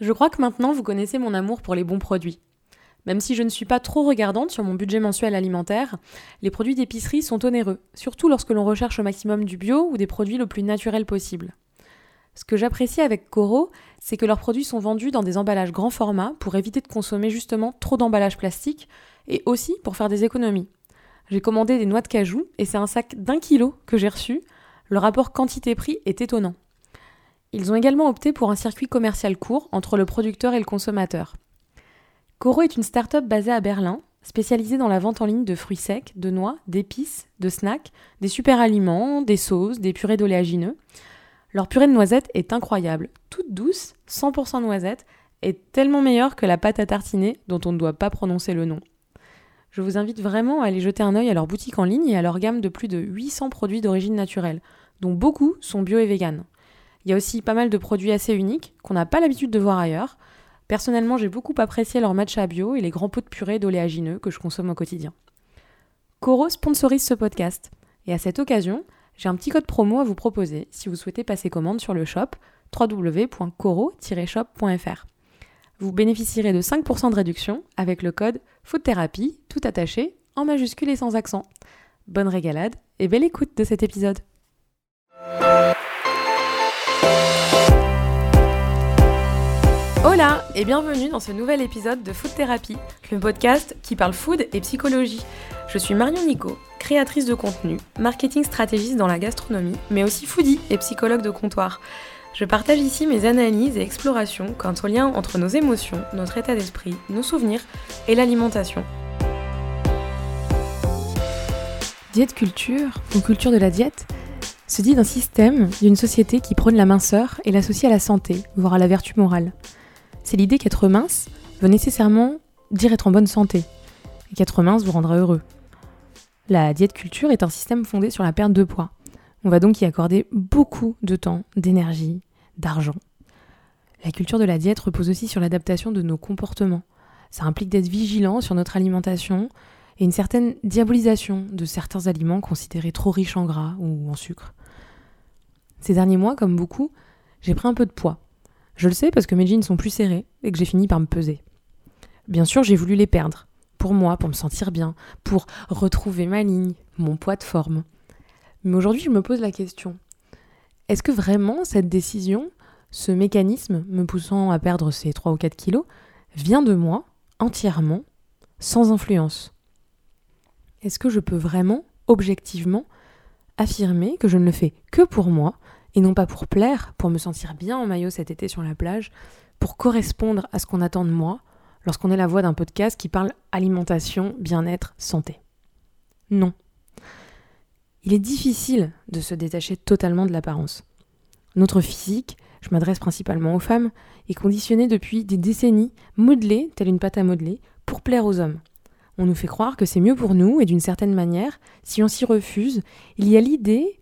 Je crois que maintenant vous connaissez mon amour pour les bons produits. Même si je ne suis pas trop regardante sur mon budget mensuel alimentaire, les produits d'épicerie sont onéreux, surtout lorsque l'on recherche au maximum du bio ou des produits le plus naturels possible. Ce que j'apprécie avec Coro, c'est que leurs produits sont vendus dans des emballages grand format pour éviter de consommer justement trop d'emballages plastiques et aussi pour faire des économies. J'ai commandé des noix de cajou et c'est un sac d'un kilo que j'ai reçu. Le rapport quantité-prix est étonnant. Ils ont également opté pour un circuit commercial court entre le producteur et le consommateur. Coro est une start-up basée à Berlin, spécialisée dans la vente en ligne de fruits secs, de noix, d'épices, de snacks, des super aliments, des sauces, des purées d'oléagineux. Leur purée de noisettes est incroyable, toute douce, 100% noisette, et tellement meilleure que la pâte à tartiner dont on ne doit pas prononcer le nom. Je vous invite vraiment à aller jeter un œil à leur boutique en ligne et à leur gamme de plus de 800 produits d'origine naturelle, dont beaucoup sont bio et vegan. Il y a aussi pas mal de produits assez uniques qu'on n'a pas l'habitude de voir ailleurs. Personnellement, j'ai beaucoup apprécié leur matcha bio et les grands pots de purée d'oléagineux que je consomme au quotidien. Coro sponsorise ce podcast. Et à cette occasion, j'ai un petit code promo à vous proposer si vous souhaitez passer commande sur le shop www.coro-shop.fr. Vous bénéficierez de 5% de réduction avec le code FOODTHERAPY, tout attaché, en majuscule et sans accent. Bonne régalade et belle écoute de cet épisode. Hola et bienvenue dans ce nouvel épisode de Food Therapy, le podcast qui parle food et psychologie. Je suis Marion Nico, créatrice de contenu, marketing stratégiste dans la gastronomie, mais aussi foodie et psychologue de comptoir. Je partage ici mes analyses et explorations quant au lien entre nos émotions, notre état d'esprit, nos souvenirs et l'alimentation. Diète culture, ou culture de la diète, se dit d'un système, d'une société qui prône la minceur et l'associe à la santé, voire à la vertu morale. C'est l'idée qu'être mince veut nécessairement dire être en bonne santé, et qu'être mince vous rendra heureux. La diète culture est un système fondé sur la perte de poids, on va donc y accorder beaucoup de temps, d'énergie, d'argent. La culture de la diète repose aussi sur l'adaptation de nos comportements. Ça implique d'être vigilant sur notre alimentation et une certaine diabolisation de certains aliments considérés trop riches en gras ou en sucre. Ces derniers mois, comme beaucoup, j'ai pris un peu de poids. Je le sais parce que mes jeans sont plus serrés et que j'ai fini par me peser. Bien sûr, j'ai voulu les perdre. Pour moi, pour me sentir bien, pour retrouver ma ligne, mon poids de forme. Mais aujourd'hui, je me pose la question, est-ce que vraiment cette décision, ce mécanisme me poussant à perdre ces 3 ou 4 kilos, vient de moi, entièrement, sans influence? Est-ce que je peux vraiment, objectivement, affirmer que je ne le fais que pour moi, et non pas pour plaire, pour me sentir bien en maillot cet été sur la plage, pour correspondre à ce qu'on attend de moi, lorsqu'on est la voix d'un podcast qui parle alimentation, bien-être, santé Non. Il est difficile de se détacher totalement de l'apparence. Notre physique, je m'adresse principalement aux femmes, est conditionné depuis des décennies, modelé, telle une pâte à modeler, pour plaire aux hommes. On nous fait croire que c'est mieux pour nous, et d'une certaine manière, si on s'y refuse, il y a l'idée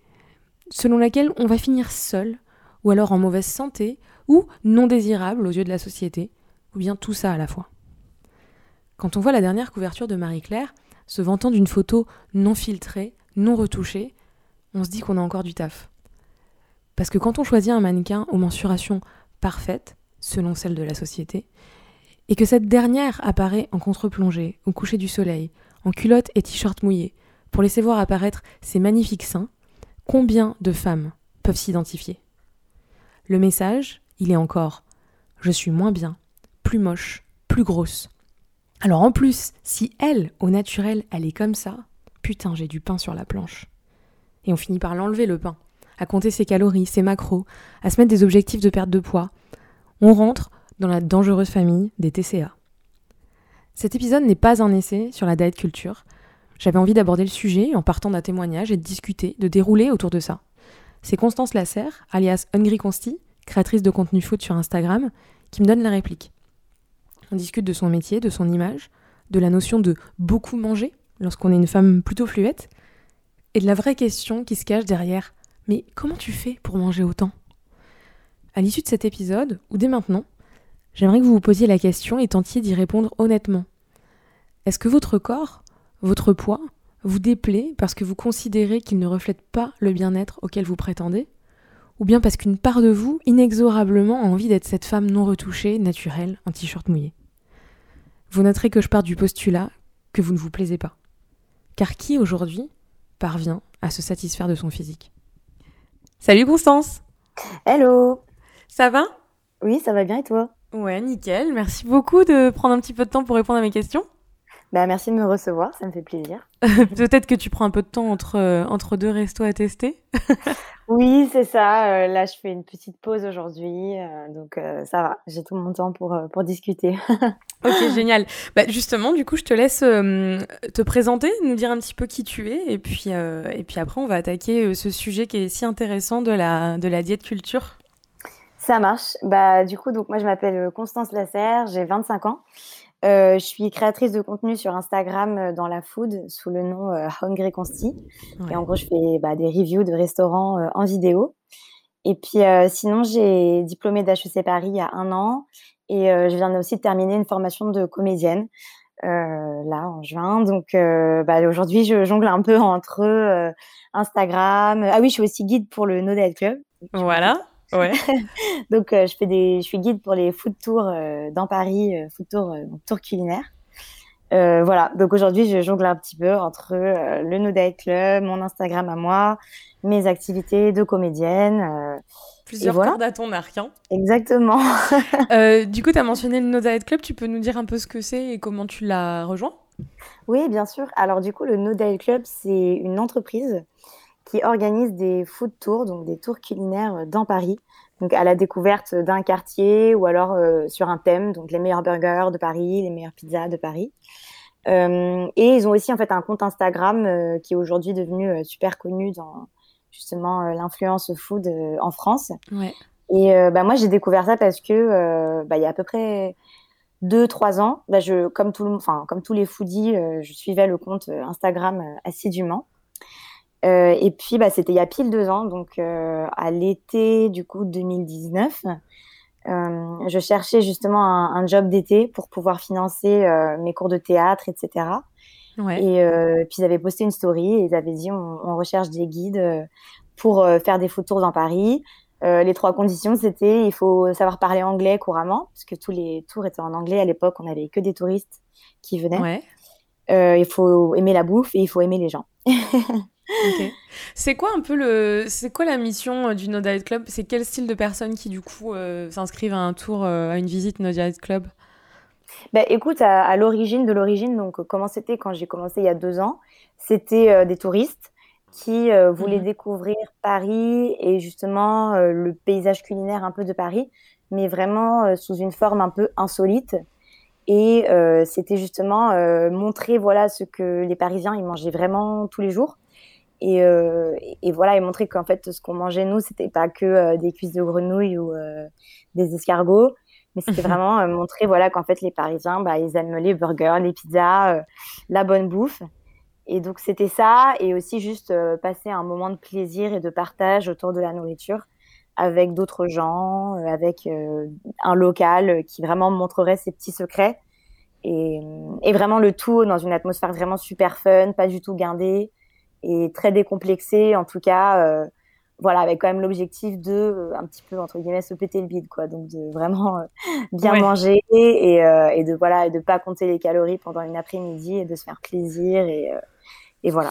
selon laquelle on va finir seul, ou alors en mauvaise santé, ou non désirable aux yeux de la société, ou bien tout ça à la fois. Quand on voit la dernière couverture de Marie-Claire, se vantant d'une photo non filtrée, non retouché, on se dit qu'on a encore du taf. Parce que quand on choisit un mannequin aux mensurations parfaites, selon celles de la société, et que cette dernière apparaît en contre-plongée, au coucher du soleil, en culotte et t-shirt mouillé, pour laisser voir apparaître ses magnifiques seins, combien de femmes peuvent s'identifier Le message, il est encore Je suis moins bien, plus moche, plus grosse. Alors en plus, si elle, au naturel, elle est comme ça, Putain, j'ai du pain sur la planche. Et on finit par l'enlever le pain, à compter ses calories, ses macros, à se mettre des objectifs de perte de poids. On rentre dans la dangereuse famille des TCA. Cet épisode n'est pas un essai sur la diet culture. J'avais envie d'aborder le sujet en partant d'un témoignage et de discuter, de dérouler autour de ça. C'est Constance Lasserre, alias Hungry Consti, créatrice de contenu foot sur Instagram, qui me donne la réplique. On discute de son métier, de son image, de la notion de beaucoup manger, lorsqu'on est une femme plutôt fluette, et de la vraie question qui se cache derrière Mais comment tu fais pour manger autant? À l'issue de cet épisode, ou dès maintenant, j'aimerais que vous vous posiez la question et tentiez d'y répondre honnêtement. Est-ce que votre corps, votre poids, vous déplaît parce que vous considérez qu'il ne reflète pas le bien-être auquel vous prétendez? Ou bien parce qu'une part de vous, inexorablement, a envie d'être cette femme non retouchée, naturelle, en t-shirt mouillé? Vous noterez que je pars du postulat que vous ne vous plaisez pas. Car qui aujourd'hui parvient à se satisfaire de son physique? Salut Constance Hello Ça va? Oui, ça va bien et toi? Ouais, nickel. Merci beaucoup de prendre un petit peu de temps pour répondre à mes questions. Bah, merci de me recevoir, ça me fait plaisir. Peut-être que tu prends un peu de temps entre, euh, entre deux restos à tester. oui, c'est ça. Euh, là, je fais une petite pause aujourd'hui. Euh, donc, ça va. J'ai tout mon temps pour, pour discuter. ok, génial. Bah, justement, du coup, je te laisse te présenter, nous dire un petit peu qui tu es. Et puis, et puis après, on va attaquer ce sujet qui est si intéressant de la, de la diète culture. Ça marche. Bah, du coup, donc, moi, je m'appelle Constance Lasserre, j'ai 25 ans. Euh, je suis créatrice de contenu sur Instagram euh, dans la food sous le nom euh, Hungry Consti. Et en gros, je fais bah, des reviews de restaurants en vidéo. Et puis, sinon, j'ai diplômé d'HEC Paris il y a un an. Et je viens aussi de terminer une formation de comédienne. là en juin. Donc bah, aujourd'hui, je jongle un peu entre Instagram. Ah oui, je suis aussi guide pour le No Club. Voilà. Ouais. donc, euh, je fais des, je suis guide pour les food tours euh, dans Paris, euh, food tours, donc tour culinaire. voilà. Donc aujourd'hui, je jongle un petit peu entre le No Diet Club, mon Instagram à moi, mes activités de comédienne. Plusieurs voilà. cordes à ton arc. Hein. Exactement. du coup, tu as mentionné le No Diet Club. Tu peux nous dire un peu ce que c'est et comment tu l'as rejoint? Oui, bien sûr. Alors du coup, le No Diet Club, c'est une entreprise qui organise des food tours, donc des tours culinaires euh, dans Paris, donc à la découverte d'un quartier ou alors euh, sur un thème, donc les meilleurs burgers de Paris, les meilleures pizzas de Paris. Euh, et ils ont aussi en fait un compte Instagram qui est aujourd'hui devenu super connu dans justement l'influence food en France. Ouais. Et bah, moi j'ai découvert ça parce que bah, il y a à peu près deux trois ans, bah, je comme tout enfin comme tous les foodies, je suivais le compte Instagram assidûment. Euh, et puis, bah, c'était il y a pile deux ans, donc euh, à l'été du coup 2019. Euh, je cherchais justement un, un job d'été pour pouvoir financer mes cours de théâtre, etc. Ouais. Et puis ils avaient posté une story et ils avaient dit on, on recherche des guides pour faire des photos dans Paris. les trois conditions, c'était il faut savoir parler anglais couramment, parce que tous les tours étaient en anglais à l'époque, on n'avait que des touristes qui venaient. Ouais. il faut aimer la bouffe et il faut aimer les gens. C'est quoi un peu le, c'est quoi la mission euh, du No Diet Club? C'est quel style de personnes qui du coup euh, s'inscrivent à un tour, euh, à une visite No Diet Club? Bah, écoute, à, l'origine de l'origine, donc comment c'était quand j'ai commencé il y a deux ans, c'était des touristes qui voulaient mhm. découvrir Paris et justement le paysage culinaire un peu de Paris, mais vraiment sous une forme un peu insolite. Et c'était justement montrer voilà ce que les Parisiens ils mangeaient vraiment tous les jours et, euh, et, voilà et montrer qu'en fait ce qu'on mangeait nous c'était pas que euh, des cuisses de grenouille ou euh, des escargots mais c'était vraiment montrer voilà qu'en fait les Parisiens bah, ils aiment les burgers les pizzas la bonne bouffe. Et donc c'était ça et aussi juste passer un moment de plaisir et de partage autour de la nourriture avec d'autres gens avec un local qui vraiment montrerait ses petits secrets. Et, et vraiment le tout dans une atmosphère vraiment super fun pas du tout guindée et très décomplexé, en tout cas, euh, voilà, avec quand même l'objectif de euh, un petit peu entre guillemets se péter le bide, quoi. Donc de vraiment euh, bien manger et, et de voilà, et de pas compter les calories pendant une après-midi et de se faire plaisir et, et voilà.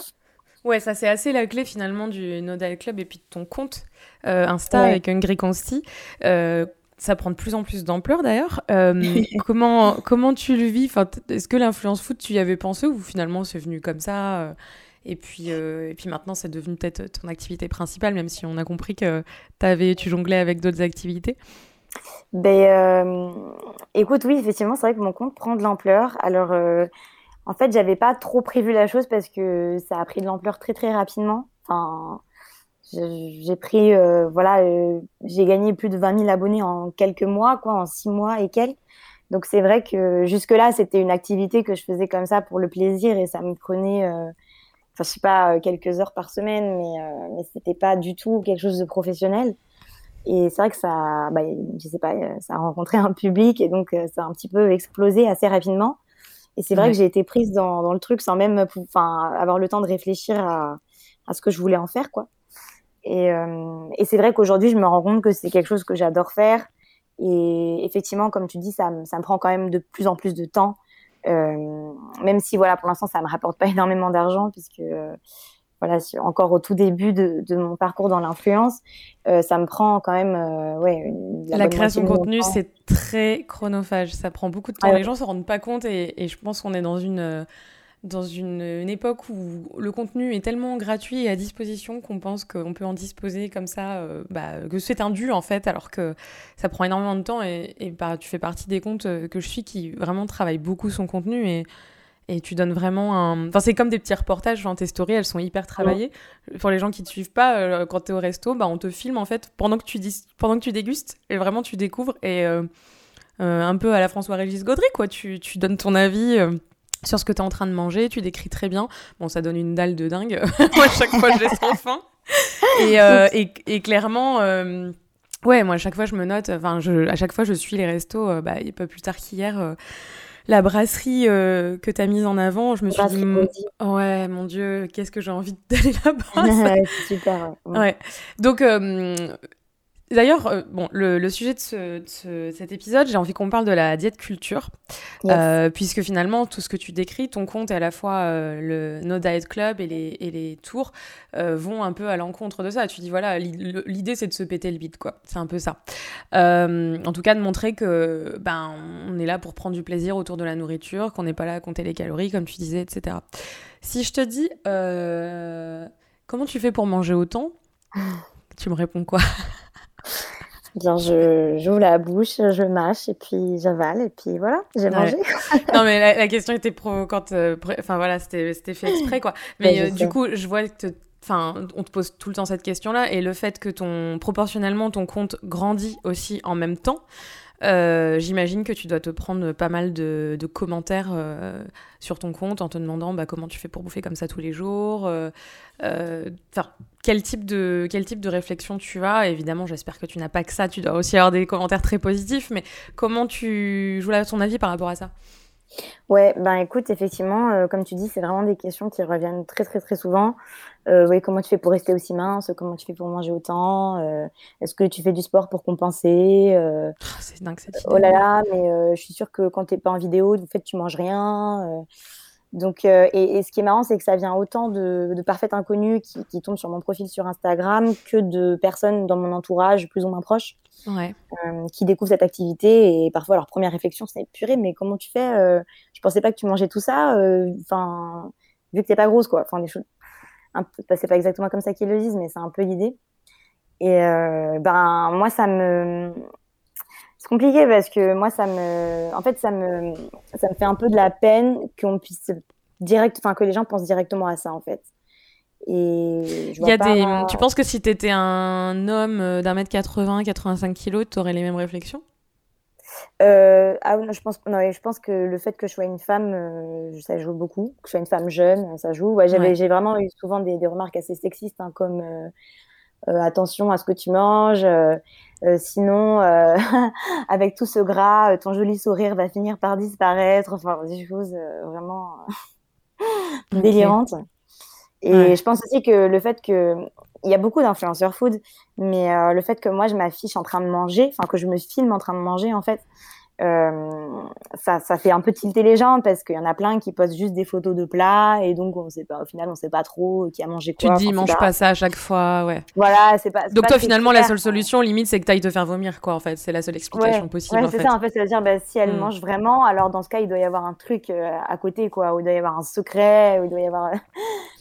Ouais, ça c'est assez la clé finalement du Nodal Club et puis de ton compte Insta avec un Consti. Euh, ça prend de plus en plus d'ampleur d'ailleurs. comment comment tu le vis? Enfin, Est-ce que l'influence foot tu y avais pensé ou finalement c'est venu comme ça et puis, euh, et puis maintenant, c'est devenu peut-être ton activité principale, même si on a compris que avais, tu jonglais avec d'autres activités. Ben, euh, écoute, oui, effectivement, c'est vrai que mon compte prend de l'ampleur. Alors, euh, en fait, j'avais pas trop prévu la chose parce que ça a pris de l'ampleur très très rapidement. Enfin, j'ai pris, voilà, j'ai gagné plus de 20 000 abonnés en quelques mois, quoi, en six mois et quelques. Donc c'est vrai que jusque-là, c'était une activité que je faisais comme ça pour le plaisir et ça me prenait enfin, je sais pas, euh, quelques heures par semaine, mais, euh, mais c'était pas du tout quelque chose de professionnel. Et c'est vrai que ça, bah, je sais pas, euh, ça a rencontré un public et donc ça a un petit peu explosé assez rapidement. Et c'est vrai que j'ai été prise dans, dans, le truc sans même enfin, avoir le temps de réfléchir à, à, ce que je voulais en faire, quoi. Et, et c'est vrai qu'aujourd'hui, je me rends compte que c'est quelque chose que j'adore faire. Et effectivement, comme tu dis, ça, ça, me prend quand même de plus en plus de temps. Même si, voilà, pour l'instant, ça me rapporte pas énormément d'argent, puisque voilà, encore au tout début de, de mon parcours dans l'influence, euh, ça me prend quand même, euh, ouais. La, création de contenu, c'est très chronophage. Ça prend beaucoup de temps. Les gens se rendent pas compte et, et je pense qu'on est dans une dans une, une, époque où le contenu est tellement gratuit et à disposition qu'on pense qu'on peut en disposer comme ça, euh, bah, que c'est un dû en fait, alors que ça prend énormément de temps et, et bah, tu fais partie des comptes que je suis qui vraiment travaillent beaucoup son contenu et et tu donnes vraiment un. Enfin, c'est comme des petits reportages. Enfin, tes stories, elles sont hyper travaillées. Pour les gens qui te suivent pas, euh, quand tu es au resto, bah, on te filme en fait pendant que tu, dis... pendant que tu dégustes. Et vraiment, tu découvres. Et euh, euh, un peu à la François-Régis Gaudry, quoi. Tu, tu, donnes ton avis sur ce que tu es en train de manger. Tu décris très bien. Bon, ça donne une dalle de dingue. moi, chaque fois, je laisse faim. Et, et, et, clairement. Ouais, moi, à chaque fois, je me note. Enfin, à chaque fois, je suis les restos. bah, a pas plus tard qu'hier la brasserie euh, que tu as mise en avant, je me suis dit, ouais, mon Dieu, qu'est-ce que j'ai envie d'aller là-bas? super. Ouais. Donc, euh, D'ailleurs, euh, bon, le, sujet de, cet épisode, j'ai envie qu'on parle de la diète culture, euh, puisque finalement, tout ce que tu décris, ton compte et à la fois euh, le No Diet Club et les, et les tours vont un peu à l'encontre de ça. Tu dis, voilà, l'idée, c'est de se péter le bide, quoi. C'est un peu ça. en tout cas, de montrer que ben, on est là pour prendre du plaisir autour de la nourriture, qu'on n'est pas là à compter les calories, comme tu disais, etc. Si je te dis, comment tu fais pour manger autant? Tu me réponds quoi? Bien, je j'ouvre la bouche, je mâche et puis j'avale et puis voilà, j'ai mangé. non mais la, question était provocante. Euh, enfin voilà, c'était fait exprès quoi. Mais euh, du coup, je vois que enfin, on te pose tout le temps cette question-là et le fait que ton proportionnellement ton compte grandit aussi en même temps. Euh, j'imagine que tu dois te prendre pas mal de, commentaires euh, sur ton compte en te demandant bah, comment tu fais pour bouffer comme ça tous les jours. Euh, quel type de quel type de réflexion tu as Évidemment, j'espère que tu n'as pas que ça. Tu dois aussi avoir des commentaires très positifs. Mais comment tu joues là ton avis par rapport à ça? Ouais, ben écoute, effectivement, comme tu dis, c'est vraiment des questions qui reviennent très très très souvent. Euh, oui, comment tu fais pour rester aussi mince? Comment tu fais pour manger autant? Euh, Est-ce que tu fais du sport pour compenser? Euh, ah, C'est dingue cette idée. Oh là là, mais je suis sûre que quand tu n'es pas en vidéo, en fait, tu manges rien. donc, et, ce qui est marrant, c'est que ça vient autant de, de parfaits inconnus qui, qui, tombent sur mon profil sur Instagram que de personnes dans mon entourage plus ou moins proches ouais. qui découvrent cette activité. Et parfois, leur première réflexion, c'est purée, mais comment tu fais Je pensais pas que tu mangeais tout ça. Enfin, vu que t'es pas grosse, quoi. Enfin, des choses c'est pas exactement comme ça qu'ils le disent, mais c'est un peu l'idée. Et euh, ben moi ça me c'est compliqué parce que moi ça me en fait ça me ça me fait un peu de la peine qu'on puisse direct enfin que les gens pensent directement à ça en fait. Et y a des tu penses que si tu étais un homme euh, d'un mètre 80, 85 kilos, tu aurais les mêmes réflexions? Euh, ah non, je pense, non, je pense que le fait que je sois une femme, euh, ça joue beaucoup. Que je sois une femme jeune, ça joue. Ouais, j'avais, j'ai vraiment eu souvent des, des remarques assez sexistes, hein, comme euh, attention à ce que tu manges. Sinon, avec tout ce gras, ton joli sourire va finir par disparaître. Enfin, des choses vraiment délirantes. Et je pense aussi que le fait que il y a beaucoup d'influenceurs food, mais euh, le fait que moi je m'affiche en train de manger, enfin que je me filme en train de manger, en fait, euh, ça, ça fait un peu tilter les gens parce qu'il y en a plein qui postent juste des photos de plats et donc on sait pas, au final on sait pas trop qui a mangé quoi. Tu te dis, mange pas ça à chaque fois, ouais. Voilà, c'est pas. Donc toi finalement la seule solution limite c'est que tu ailles te faire vomir quoi en fait, c'est la seule explication possible. Ouais, c'est ça en fait, c'est à dire bah, si elle hmm. mange vraiment, alors dans ce cas il doit y avoir un truc euh, à côté quoi, ou il doit y avoir un secret, ou il doit y avoir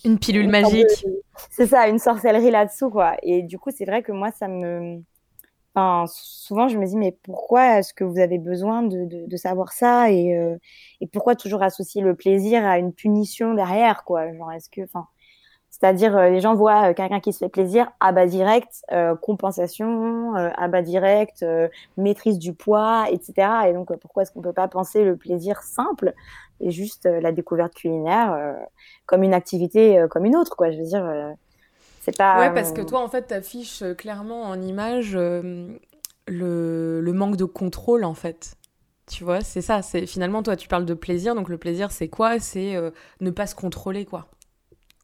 une pilule magique. C'est ça, une sorcellerie là-dessous quoi. Et du coup c'est vrai que moi ça me souvent, je me dis, mais pourquoi est-ce que vous avez besoin de, savoir ça et, euh, et, pourquoi toujours associer le plaisir à une punition derrière, quoi? Genre, est-ce que, enfin, c'est-à-dire, euh, les gens voient euh, quelqu'un qui se fait plaisir, à bas direct, compensation, à bas direct, maîtrise du poids, etc. Et donc, pourquoi est-ce qu'on peut pas penser le plaisir simple et juste la découverte culinaire comme une activité comme une autre, quoi? Je veux dire Ouais, parce que euh, toi, en fait, t'affiches euh, clairement en image euh, le, le, manque de contrôle, en fait. Tu vois, c'est ça. C'est finalement toi, tu parles de plaisir, donc le plaisir, c'est quoi? C'est ne pas se contrôler, quoi.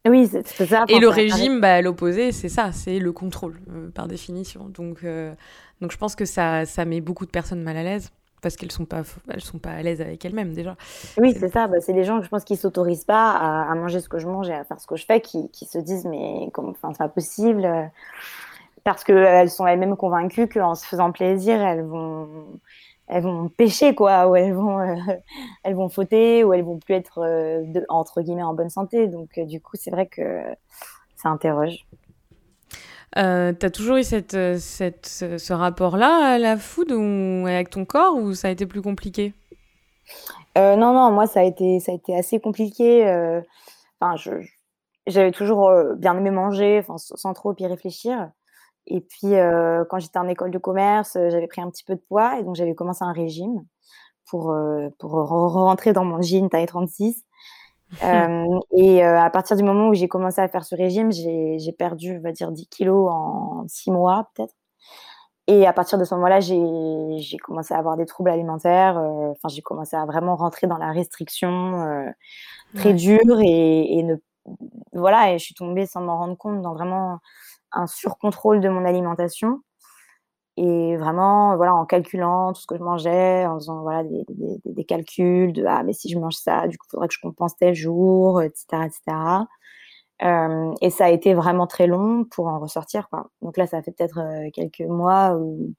Oui, c'est ça. Et le régime, bah, l'opposé, c'est ça, c'est le contrôle, par définition. Donc, donc je pense que ça, ça met beaucoup de personnes mal à l'aise parce qu'elles sont pas elles sont pas à l'aise avec elles-mêmes déjà. Oui, c'est ça. Bah, c'est des gens, je pense, qui s'autorisent pas à, manger ce que je mange et à faire ce que je fais, qui, qui se disent mais enfin, c'est pas possible, parce qu'elles sont elles-mêmes convaincues qu'en se faisant plaisir, elles vont elles vont pécher quoi ou elles vont euh, elles vont fauter ou elles vont plus être euh, de, entre guillemets en bonne santé donc euh, du coup c'est vrai que ça interroge euh, T'as toujours eu cette, cette, ce rapport-là à la food ou avec ton corps ou ça a été plus compliqué? Non, non, moi ça a été, ça a été assez compliqué. Je, j'avais toujours bien aimé manger, sans trop y réfléchir. Et puis, euh, quand j'étais en école de commerce, euh, j'avais pris un petit peu de poids et donc j'avais commencé un régime pour, euh, pour rentrer dans mon jean taille 36. euh, et à partir du moment où j'ai commencé à faire ce régime, j'ai perdu, on va dire, 10 kilos en 6 mois peut-être. Et à partir de ce moment-là, j'ai commencé à avoir des troubles alimentaires. Enfin, j'ai commencé à vraiment rentrer dans la restriction très dure et, et, ne voilà. Et je suis tombée sans m'en rendre compte dans vraiment un surcontrôle de mon alimentation et vraiment voilà en calculant tout ce que je mangeais en faisant voilà des, des, calculs de ah mais si je mange ça du coup il faudrait que je compense tel jour etc etc euh, et ça a été vraiment très long pour en ressortir quoi. Donc là ça fait peut-être quelques mois ou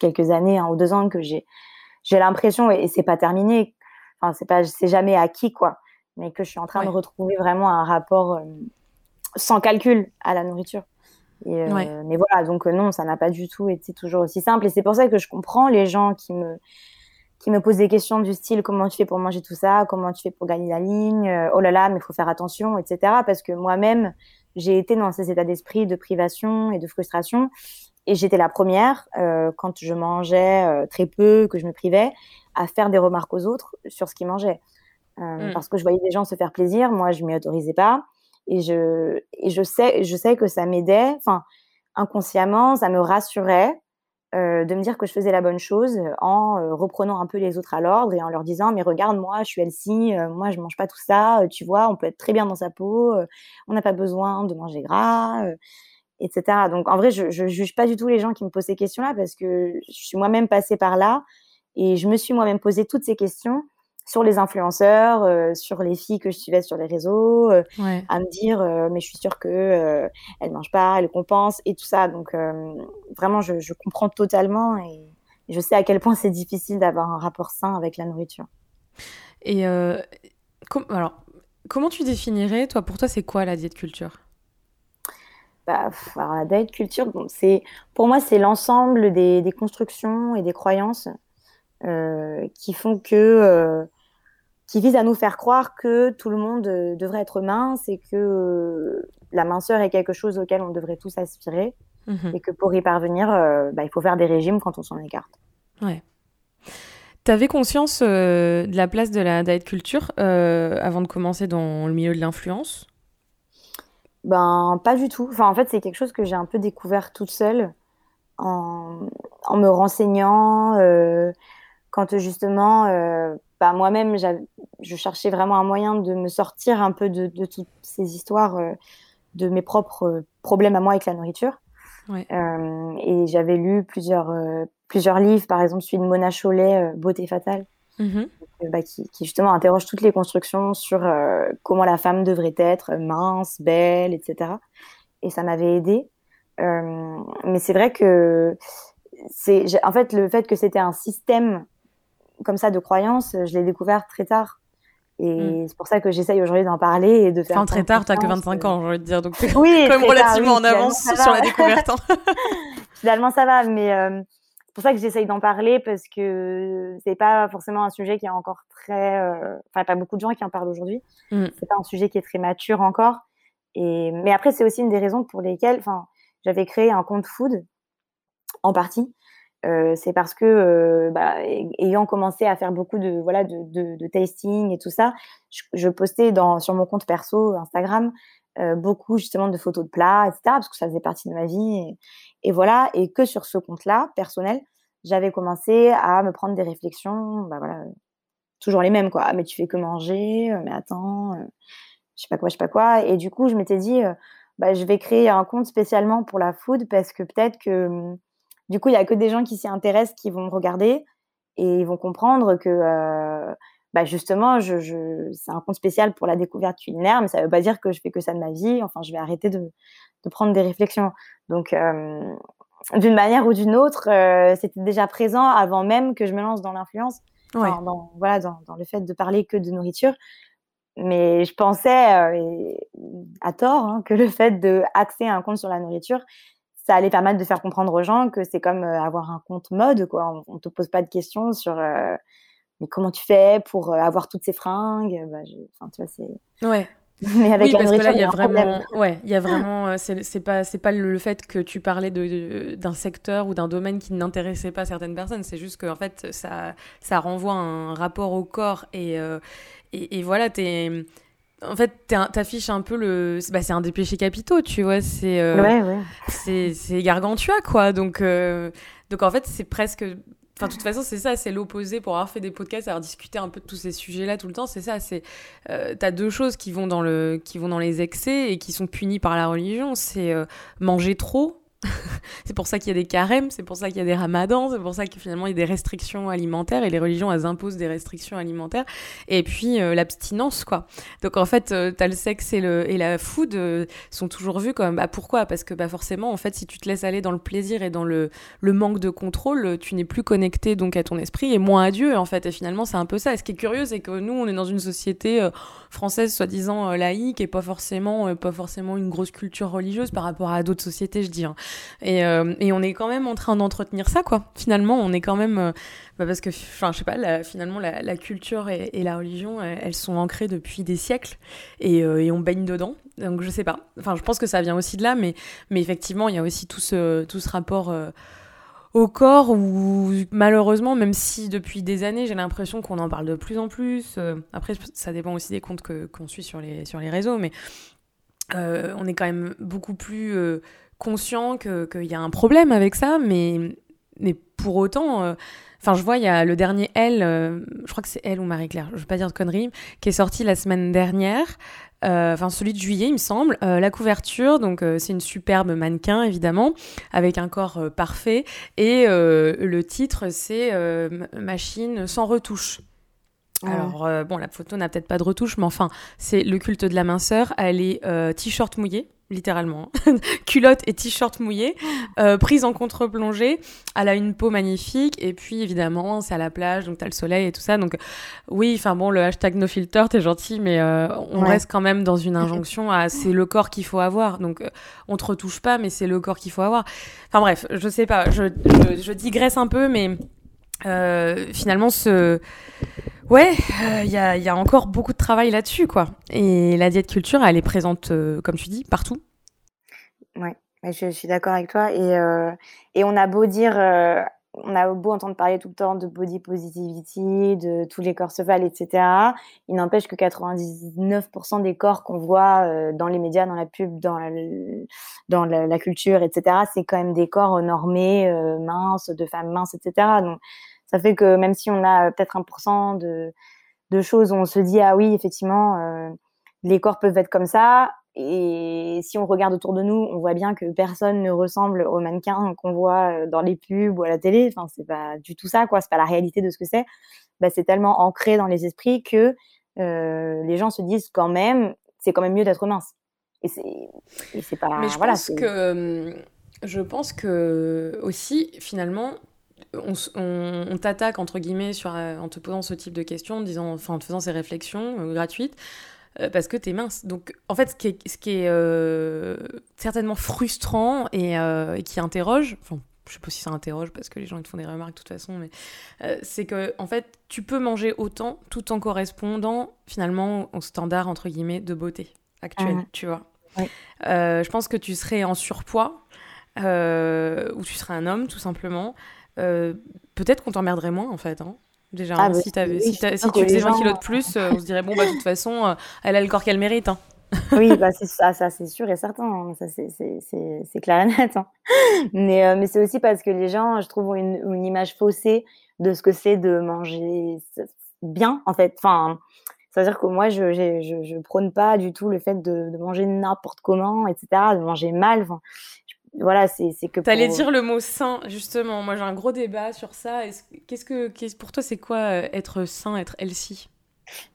quelques années un ou deux ans que j'ai j'ai l'impression et, c'est pas terminé. Enfin c'est pas c'est jamais acquis quoi. Mais que je suis en train de retrouver vraiment un rapport euh, sans calcul à la nourriture euh, mais voilà, donc euh, non, ça n'a pas du tout été toujours aussi simple. Et c'est pour ça que je comprends les gens qui me, qui me posent des questions du style comment tu fais pour manger tout ça, comment tu fais pour gagner la ligne, euh, oh là là, mais il faut faire attention, etc. Parce que moi-même, j'ai été dans ces états d'esprit de privation et de frustration. Et j'étais la première, euh, quand je mangeais très peu, que je me privais, à faire des remarques aux autres sur ce qu'ils mangeaient. Euh, mm. Parce que je voyais des gens se faire plaisir, moi je m'y autorisais pas et je je sais je sais que ça m'aidait enfin inconsciemment ça me rassurait euh, de me dire que je faisais la bonne chose en euh, reprenant un peu les autres à l'ordre et en leur disant mais regarde moi je suis Elsie euh, moi je mange pas tout ça tu vois on peut être très bien dans sa peau on n'a pas besoin de manger gras etc donc en vrai je, je juge pas du tout les gens qui me posent ces questions là parce que je suis moi-même passée par là et je me suis moi-même posé toutes ces questions sur les influenceurs, euh, sur les filles que je suivais sur les réseaux, euh, à me dire euh, mais je suis sûre que elles mangent pas, elles compensent et tout ça. Donc vraiment, je, je, comprends totalement et je sais à quel point c'est difficile d'avoir un rapport sain avec la nourriture. Et alors, comment tu définirais, toi, pour toi, c'est quoi la diète culture? Bah, alors, la diète culture, bon, c'est pour moi, c'est l'ensemble des, des, constructions et des croyances qui font que qui vise à nous faire croire que tout le monde euh, devrait être mince et que euh, la minceur est quelque chose auquel on devrait tous aspirer mhm. et que pour y parvenir, euh, bah, il faut faire des régimes quand on s'en écarte. Ouais. Tu avais conscience de la place de la diet culture avant de commencer dans le milieu de l'influence? Ben, pas du tout. Enfin, en fait, c'est quelque chose que j'ai un peu découvert toute seule en, en me renseignant. quand justement, bah, moi-même, je cherchais vraiment un moyen de me sortir un peu de, toutes ces histoires euh, de mes propres euh, problèmes à moi avec la nourriture. Euh, et j'avais lu plusieurs, plusieurs livres, par exemple celui de Mona Chollet, Beauté fatale, mm-hmm. bah, qui, justement interroge toutes les constructions sur comment la femme devrait être, mince, belle, etc. Et ça m'avait aidé. mais c'est vrai que c'est, en fait, le fait que c'était un système comme ça de croyance, je l'ai découvert très tard. Et mm. c'est pour ça que j'essaye aujourd'hui d'en parler et de faire. Enfin, très tard, t'as que 25 ans, j'ai envie de dire. Donc, t'es oui, quand même relativement en avance sur la découverte. Hein. finalement, ça va, mais euh, c'est pour ça que j'essaye d'en parler parce que c'est pas forcément un sujet qui est encore très. Euh, enfin, pas beaucoup de gens qui en parlent aujourd'hui. Mm. C'est pas un sujet qui est très mature encore. Et... Mais après, c'est aussi une des raisons pour lesquelles enfin, j'avais créé un compte food en partie euh, c'est parce que euh, bah, ayant commencé à faire beaucoup de voilà de, de, tasting et tout ça, je, postais dans sur mon compte perso Instagram euh, beaucoup justement de photos de plats, etc. Parce que ça faisait partie de ma vie et, voilà. Et que sur ce compte-là personnel, j'avais commencé à me prendre des réflexions, bah voilà, toujours les mêmes quoi. Ah, mais tu fais que manger, mais attends, je sais pas quoi, je sais pas quoi. Et du coup, je m'étais dit, bah, je vais créer un compte spécialement pour la food parce que peut-être que hum, du coup, il y a que des gens qui s'y intéressent qui vont me regarder et ils vont comprendre que bah justement, je, je, c'est un compte spécial pour la découverte culinaire, mais ça ne veut pas dire que je fais que ça de ma vie. Enfin, je vais arrêter de, de prendre des réflexions. Donc, d'une manière ou d'une autre, c'était déjà présent avant même que je me lance dans l'influence. dans, voilà, dans, dans, le fait de parler que de nourriture. Mais je pensais, euh, à tort, hein, que le fait de axer un compte sur la nourriture, ça allait permettre de faire comprendre aux gens que c'est comme euh, avoir un compte mode, quoi. On, ne te pose pas de questions sur euh, mais comment tu fais pour avoir toutes ces fringues? Bah, enfin, tu vois, c'est. Ouais. Mais avec oui, parce que là, il y a vraiment, ouais, il y a vraiment, c'est pas, c'est pas le fait que tu parlais de, d'un secteur ou d'un domaine qui n'intéressait pas certaines personnes. C'est juste que en fait, ça, ça renvoie un rapport au corps et et, voilà, t'es. En fait, t'affiches un peu le. Bah, c'est un des péchés capitaux, tu vois. C'est. Euh, ouais, ouais. C'est Gargantua, quoi. Donc, euh, donc en fait, c'est presque. Enfin, de toute façon, c'est ça, c'est l'opposé pour avoir fait des podcasts, avoir discuté un peu de tous ces sujets-là tout le temps. C'est ça, c'est. Euh, T'as deux choses qui vont, dans le, qui vont dans les excès et qui sont punies par la religion. C'est manger trop c'est pour ça qu'il y a des carems, c'est pour ça qu'il y a des ramadans, c'est pour ça que finalement il y a des restrictions alimentaires et les religions elles imposent des restrictions alimentaires. Et puis euh, l'abstinence quoi. Donc en fait, euh, t'as le sexe et, le, et la food euh, sont toujours vus comme bah pourquoi? Parce que bah forcément en fait si tu te laisses aller dans le plaisir et dans le, le manque de contrôle, tu n'es plus connecté donc à ton esprit et moins à Dieu en fait. Et finalement c'est un peu ça. Et ce qui est curieux c'est que nous on est dans une société française soi-disant laïque et pas forcément pas forcément une grosse culture religieuse par rapport à d'autres sociétés je dis. Hein. Et, euh, et, on est quand même en train d'entretenir ça, quoi. Finalement, on est quand même. Euh, bah parce que, enfin, je sais pas, finalement, la, culture et, la religion, elles, sont ancrées depuis des siècles et, euh, et, on baigne dedans. Donc, je sais pas. Enfin, je pense que ça vient aussi de là, mais, mais effectivement, il y a aussi tout ce, tout ce rapport au corps où malheureusement, même si depuis des années j'ai l'impression qu'on en parle de plus en plus, après ça dépend aussi des comptes qu'on suit sur les, sur les réseaux, mais on est quand même beaucoup plus conscient qu'il y a un problème avec ça, mais, mais pour autant, euh, enfin, je vois, il y a le dernier Elle, euh, je crois que c'est Elle ou Marie-Claire, je vais pas dire de conneries, qui est sorti la semaine dernière. Euh, celui de juillet il me semble la couverture donc c'est une superbe mannequin évidemment avec un corps parfait et le titre c'est machine sans retouche alors bon la photo n'a peut-être pas de retouche mais enfin c'est le culte de la minceur. Elle est t-shirt mouillé littéralement, culotte et t-shirt mouillé, euh, prise en contre-plongée. Elle a une peau magnifique et puis évidemment c'est à la plage donc t'as le soleil et tout ça. Donc oui enfin bon le hashtag no filter t'es gentil mais euh, on reste quand même dans une injonction à c'est le corps qu'il faut avoir. Donc euh, on te retouche pas mais c'est le corps qu'il faut avoir. Enfin bref je sais pas je, je, je digresse un peu mais finalement ce Ouais, il euh, y, a, encore beaucoup de travail là-dessus, quoi. Et la diète culture, elle est présente, euh, comme tu dis, partout. Ouais, je, suis d'accord avec toi. Et, euh, on a beau dire, on a beau entendre parler tout le temps de body positivity, de tous les corps se valent, etc. Il n'empêche que 99% des corps qu'on voit dans les médias, dans la pub, dans la, dans la, culture, etc., c'est quand même des corps normés, minces, de femmes minces, etc. Donc, ça fait que même si on a euh, peut-être un pourcent de, de choses où on se dit ah oui effectivement euh, les corps peuvent être comme ça. Et si on regarde autour de nous on voit bien que personne ne ressemble aux mannequins qu'on voit euh, dans les pubs ou à la télé. Enfin c'est pas du tout ça quoi. C'est pas la réalité de ce que c'est. Bah, c'est tellement ancré dans les esprits que euh, les gens se disent quand même c'est quand même mieux d'être mince. Et c'est pas mais je voilà, pense que je pense que aussi finalement on, t'attaque entre guillemets sur, euh, en te posant ce type de questions, en, disant, enfin, en te faisant ces réflexions euh, gratuites, euh, parce que t'es mince. Donc, en fait, ce qui est, ce qui est certainement frustrant et, qui interroge, enfin, je sais pas si ça interroge parce que les gens ils te font des remarques de toute façon, mais c'est que en fait, tu peux manger autant tout en correspondant finalement au standard entre guillemets de beauté actuel, tu vois. je pense que tu serais en surpoids ou tu serais un homme tout simplement euh, peut-être qu'on t'emmerderait moins en fait. Hein. Déjà, ah, hein, bah, si, si, tu faisais 20 kilos de plus, euh, on se dirait, bon, bah, de toute façon, euh, elle a le corps qu'elle mérite. Hein. oui, bah, c'est ça, ça c'est sûr et certain. Hein. Ça, c'est clair et net. Hein. Mais, mais c'est aussi parce que les gens, je trouve, ont une, une image faussée de ce que c'est de manger bien, en fait. Enfin, C'est-à-dire que moi, je, je, je, prône pas du tout le fait de, de manger n'importe comment, etc., de manger mal. Enfin, voilà, c'est que. T'allais dire le mot sain, justement. Moi, j'ai un gros débat sur ça. Qu'est-ce que, pour toi, c'est quoi euh, être sain, être healthy?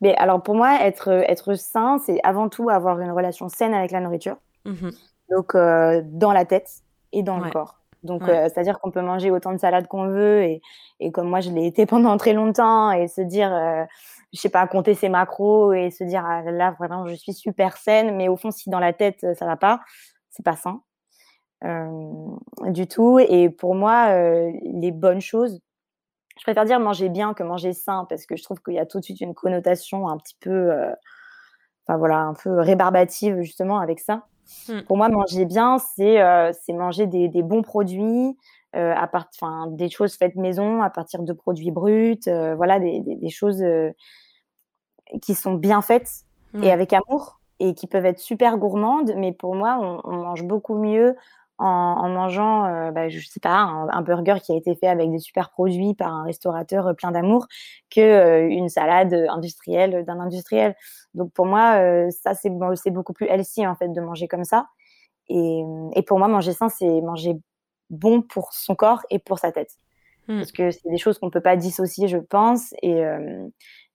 Mais alors, pour moi, être, être sain, c'est avant tout avoir une relation saine avec la nourriture. Mmh Donc, euh, dans la tête et dans le corps. Donc, euh, c'est-à-dire qu'on peut manger autant de salades qu'on veut et, et, comme moi, je l'ai été pendant très longtemps et se dire, je sais pas, compter ses macros et se dire, ah, là, vraiment, je suis super saine, mais au fond, si dans la tête, ça va pas, c'est pas sain. Euh, du tout. Et pour moi, euh, les bonnes choses, je préfère dire manger bien que manger sain parce que je trouve qu'il y a tout de suite une connotation un petit peu, euh, enfin voilà, un peu rébarbative justement avec ça. Mmh. Pour moi, manger bien, c'est c'est manger des, des, bons produits, à part, des choses faites maison à partir de produits bruts, voilà, des, des, des choses qui sont bien faites et avec amour et qui peuvent être super gourmandes. Mais pour moi, on, on mange beaucoup mieux en, mangeant, euh, bah, je sais pas, un, burger qui a été fait avec des super produits par un restaurateur euh, plein d'amour que euh, une salade industrielle d'un industriel. Donc pour moi, ça c'est c'est beaucoup plus healthy en fait de manger comme ça. Et, et pour moi, manger sain, c'est manger bon pour son corps et pour sa tête. Mmh. Parce que c'est des choses qu'on peut pas dissocier, je pense. Et,